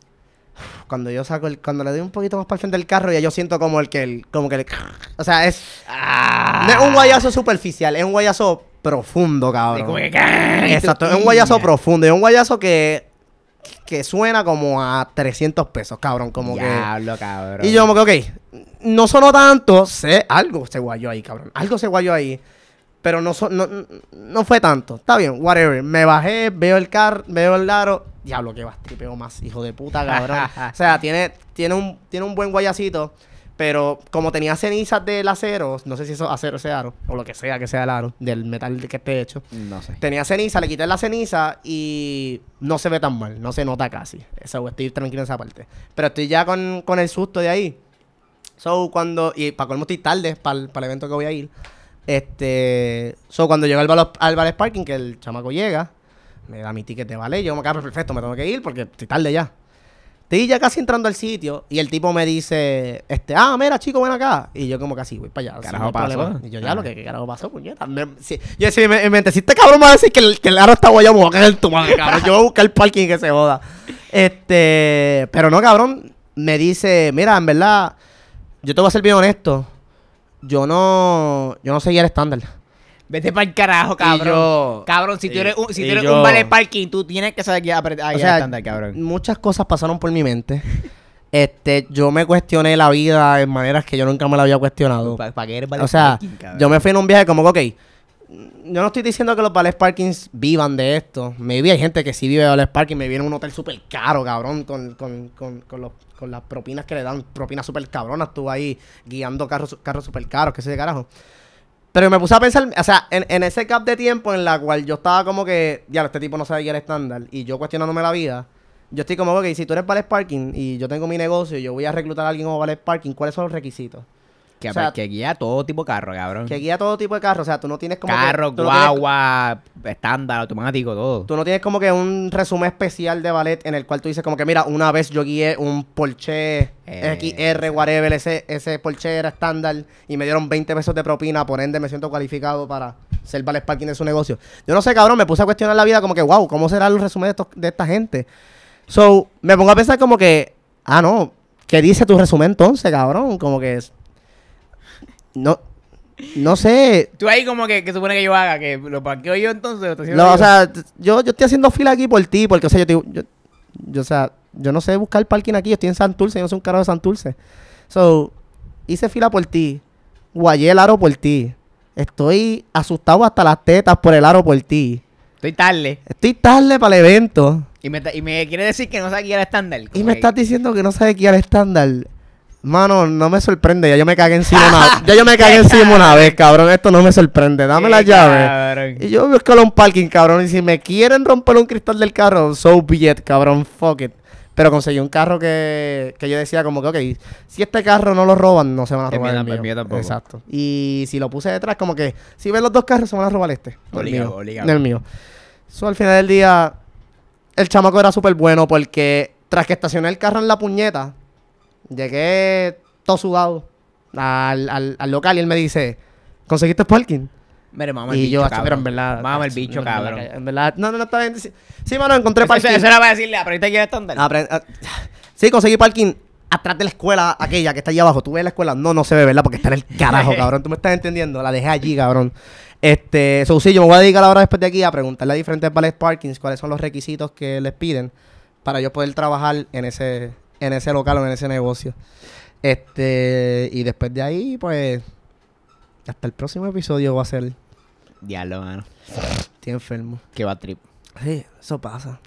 Cuando yo saco el, cuando le doy un poquito más para el frente del carro, ya yo siento como el que el, como que el, o sea, es, Ah. no es un guayazo superficial, es un guayazo profundo, cabrón. como que, ¡ay! Exacto, es un guayazo profundo, es un guayazo que, que suena como a 300 pesos, cabrón, como Diablo, cabrón. que... Y yo como que, ok, no sonó tanto, sé, algo se guayó ahí, cabrón, algo se guayó ahí, pero no, so- no, no fue tanto, está bien, whatever, me bajé, veo el car, veo el aro, diablo, que vas tripeo más, hijo de puta, cabrón. o sea, tiene, tiene, un, tiene un buen guayacito, pero como tenía cenizas del acero, no sé si eso es acero ese aro, o lo que sea que sea el aro, del metal que esté hecho, No sé. Tenía ceniza, le quité la ceniza y no se ve tan mal, no se nota casi. Eso, estoy tranquilo en esa parte. Pero estoy ya con, con el susto de ahí. So, cuando. Y para colmo estoy tarde para el, evento que voy a ir. Este. So, cuando llego al, ballet parking, que el chamaco llega, me da mi ticket de ballet. Yo como que, ah, pues, perfecto, me tengo que ir porque estoy tarde ya. Estoy ya casi entrando al sitio y el tipo me dice, este, ah, mira, chico, ven acá. Y yo como casi voy para allá. Carajo pasó. Y yo, ya, lo que ¿qué carajo pasó, puñeta. Me- sí. Yo decía, en mi- en mi mente, si este cabrón me va a decir que el, que el aro está guayado, me voy a en tu madre, cabrón. Yo voy a buscar el parking que se joda. Este, pero no, cabrón. Me dice, mira, en verdad, yo te voy a ser bien honesto. Yo no, yo no seguía el estándar. Vete para el carajo, cabrón. yo- cabrón, si tú y- eres un, si tú y eres yo- un ballet parking, tú tienes que saber que apre- ahí O sea, estándar, cabrón. muchas cosas pasaron por mi mente. Este, yo me cuestioné la vida en maneras que yo nunca me la había cuestionado. ¿Para qué eres ballet O sea, parking, cabrón? yo me fui en un viaje como que, ok, yo no estoy diciendo que los ballet parkings vivan de esto. Maybe hay gente que sí vive de ballet parking, me viene un hotel súper caro, cabrón, con, con, con, con, los, con las propinas que le dan, propinas súper cabronas, tú ahí guiando carros carros súper caros, qué sé de carajo. Pero me puse a pensar, o sea, en, en ese gap de tiempo en la cual yo estaba como que, ya, este tipo no sabe guiar estándar, y yo cuestionándome la vida, yo estoy como, ok, si tú eres ballet parking y yo tengo mi negocio y yo voy a reclutar a alguien como ballet parking, ¿cuáles son los requisitos? Que, o sea, que guía todo tipo de carro, cabrón. Que guía todo tipo de carros, o sea, tú no tienes como que- Carro, tú no tienes- guagua, estándar, automático, todo. Tú no tienes como que un resumen especial de ballet en el cual tú dices como que, mira, una vez yo guié un Porsche Eh, XR, whatever, ese, ese Porsche era estándar y me dieron 20 pesos de propina, por ende me siento cualificado para ser ballet parking de su negocio. Yo no sé, cabrón, me puse a cuestionar la vida como que, wow, ¿cómo será el resumen de, estos- de esta gente? So, me pongo a pensar como que, ah, no, ¿qué dice tu resumen entonces, cabrón? Como que, es- no, no sé, Tú ahí como que, que supone que yo haga, que lo parqueo yo entonces. lo no, o sea, yo, yo estoy haciendo fila aquí por ti, porque, o sea, yo, te- yo, yo, o sea, yo no sé buscar parking aquí, yo estoy en Santurce, yo no soy un carajo de Santurce. So, hice fila por ti, guayé el aro por ti, estoy asustado hasta las tetas por el aro por ti. Estoy tarde. Estoy tarde para el evento Y me, y me quiere decir que no sabe guiar estándar. y me que- estás diciendo que no sabes guiar estándar. Mano, no me sorprende, ya yo me cagué encima una, ya yo me cagué encima una vez, cabrón, esto no me sorprende, dame la llave. Y yo busco un parking, cabrón. Y si me quieren romper un cristal del carro, so be it, cabrón. Fuck it. Pero conseguí un carro que, que yo decía como que, ok, si este carro no lo roban, no se van a robar el, mío. mío tampoco. Exacto. Y si lo puse detrás, como que, si ven los dos carros, se van a robar este. no el mío. no el mío. So, al final del día, el chamaco era súper bueno porque tras que estacioné el carro en la puñeta, llegué todo sudado al, al, al local y él me dice, ¿conseguiste parking? Mire, mamá el y bicho, yo, cabrón. pero en verdad. Mama el bicho, en verdad, cabrón. En verdad, no, no, no, está bien. Sí, sí, mano, encontré Eso, parking. eso era para decirle, aprendiste guiar estándar. Apre- ah, sí, conseguí parking atrás de la escuela, aquella que está allá abajo. ¿Tú ves la escuela? No, no se ve, ¿verdad? Porque está en el carajo, cabrón. ¿Tú me estás entendiendo? La dejé allí, cabrón. Este, so, sí, yo me voy a dedicar ahora después de aquí a preguntarle a diferentes ballet parkings cuáles son los requisitos que les piden para yo poder trabajar en ese, en ese local o en ese negocio. Este, y después de ahí, pues, hasta el próximo episodio va a ser. Diablo, mano. Estoy enfermo. Qué va trip. Sí, eso pasa.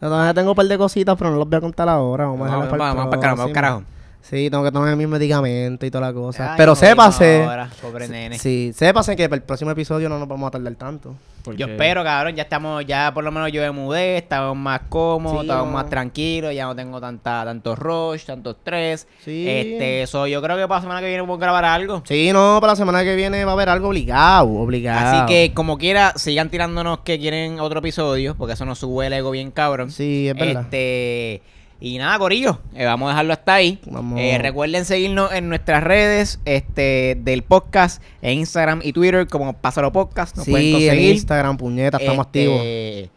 Todavía tengo un par de cositas, pero no los voy a contar ahora. Vamos a Vamos, dejarlo vamos, para el vamos para carajo, vamos carajo. Sí, tengo que tomar mis medicamentos y toda la cosa. Ay, Pero sépase. ahora, pobre nene. Sí, sépase que para el próximo episodio no nos vamos a tardar tanto. Yo espero, cabrón, ya estamos, ya por lo menos yo me mudé, estamos más cómodos, Sí, estamos no. más tranquilos, ya no tengo tanta, tanto rush, tanto estrés. Sí. Este, eso yo creo que para la semana que viene podemos grabar algo. Sí, no, para la semana que viene va a haber algo obligado, obligado. Así que como quiera, sigan tirándonos que quieren otro episodio, porque eso nos sube el ego bien cabrón. Sí, es verdad. Este, y nada, Corillo, eh, vamos a dejarlo hasta ahí. Eh, recuerden seguirnos en nuestras redes este, del podcast, en Instagram y Twitter, como Pásalo Podcast. Nos pueden sí, en conseguir. Instagram, puñeta, estamos Este, activos.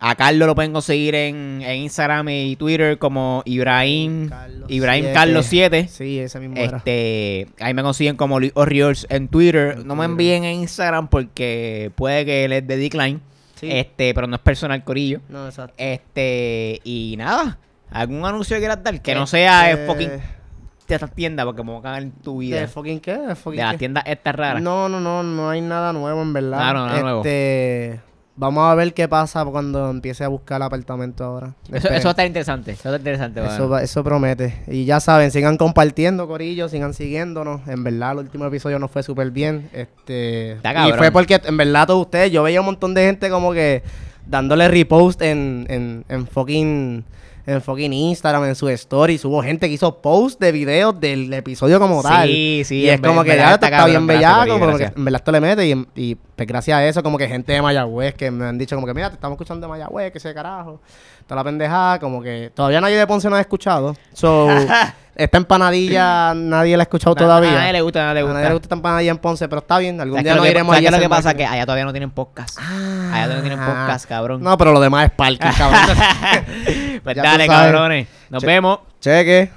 A Carlos lo pueden conseguir en, en Instagram y Twitter como Ibrahim Carlos Ibrahim siete. Carlos 7. Sí, ese mismo era. Este, ahí me consiguen como Luis Orriols en Twitter. En no me envíen en Instagram porque puede que les dé decline. Sí. Este, pero no es personal corillo. No, exacto. Este, y nada. ¿Algún anuncio que quieras dar? Que no sea Este, el fucking de estas tiendas porque me voy a cagar en tu vida. ¿De fucking qué? ¿De fucking De las qué? tiendas estas raras. No, no, no, no hay nada nuevo en verdad. Claro, nada nuevo. este, Vamos a ver qué pasa cuando empiece a buscar apartamento ahora. Eso, Esperen. eso va a estar interesante. Eso estar interesante. Eso, bueno. eso promete. Y ya saben, sigan compartiendo, Corillo, sigan siguiéndonos. En verdad, el último episodio nos fue súper bien. Este, Está y fue porque, en verdad, todos ustedes, yo veía un montón de gente como que dándole repost en, en, en fucking en fucking Instagram, en su stories. Hubo gente que hizo post de videos del episodio como tal. Sí, sí, Y es como que ya está bien bellaco, gracias. en verdad esto le mete. Y, y, pues gracias a eso, como que gente de Mayagüez que me han dicho como que, mira, te estamos escuchando de Mayagüez, que ese carajo. Toda la pendejada, como que todavía nadie de Ponce no ha escuchado. So, esta empanadilla nadie la ha escuchado A todavía. nadie le gusta, a nadie le A gusta. nadie le gusta esta empanadilla en Ponce, pero está bien. Algún ¿Sabes día nos iremos sabes allí qué a lo que pasa? Que allá todavía no tienen podcast. Ah. allá todavía no tienen podcast, cabrón. No, pero lo demás es parking, cabrón. pues dale, cabrones. Nos vemos. Cheque.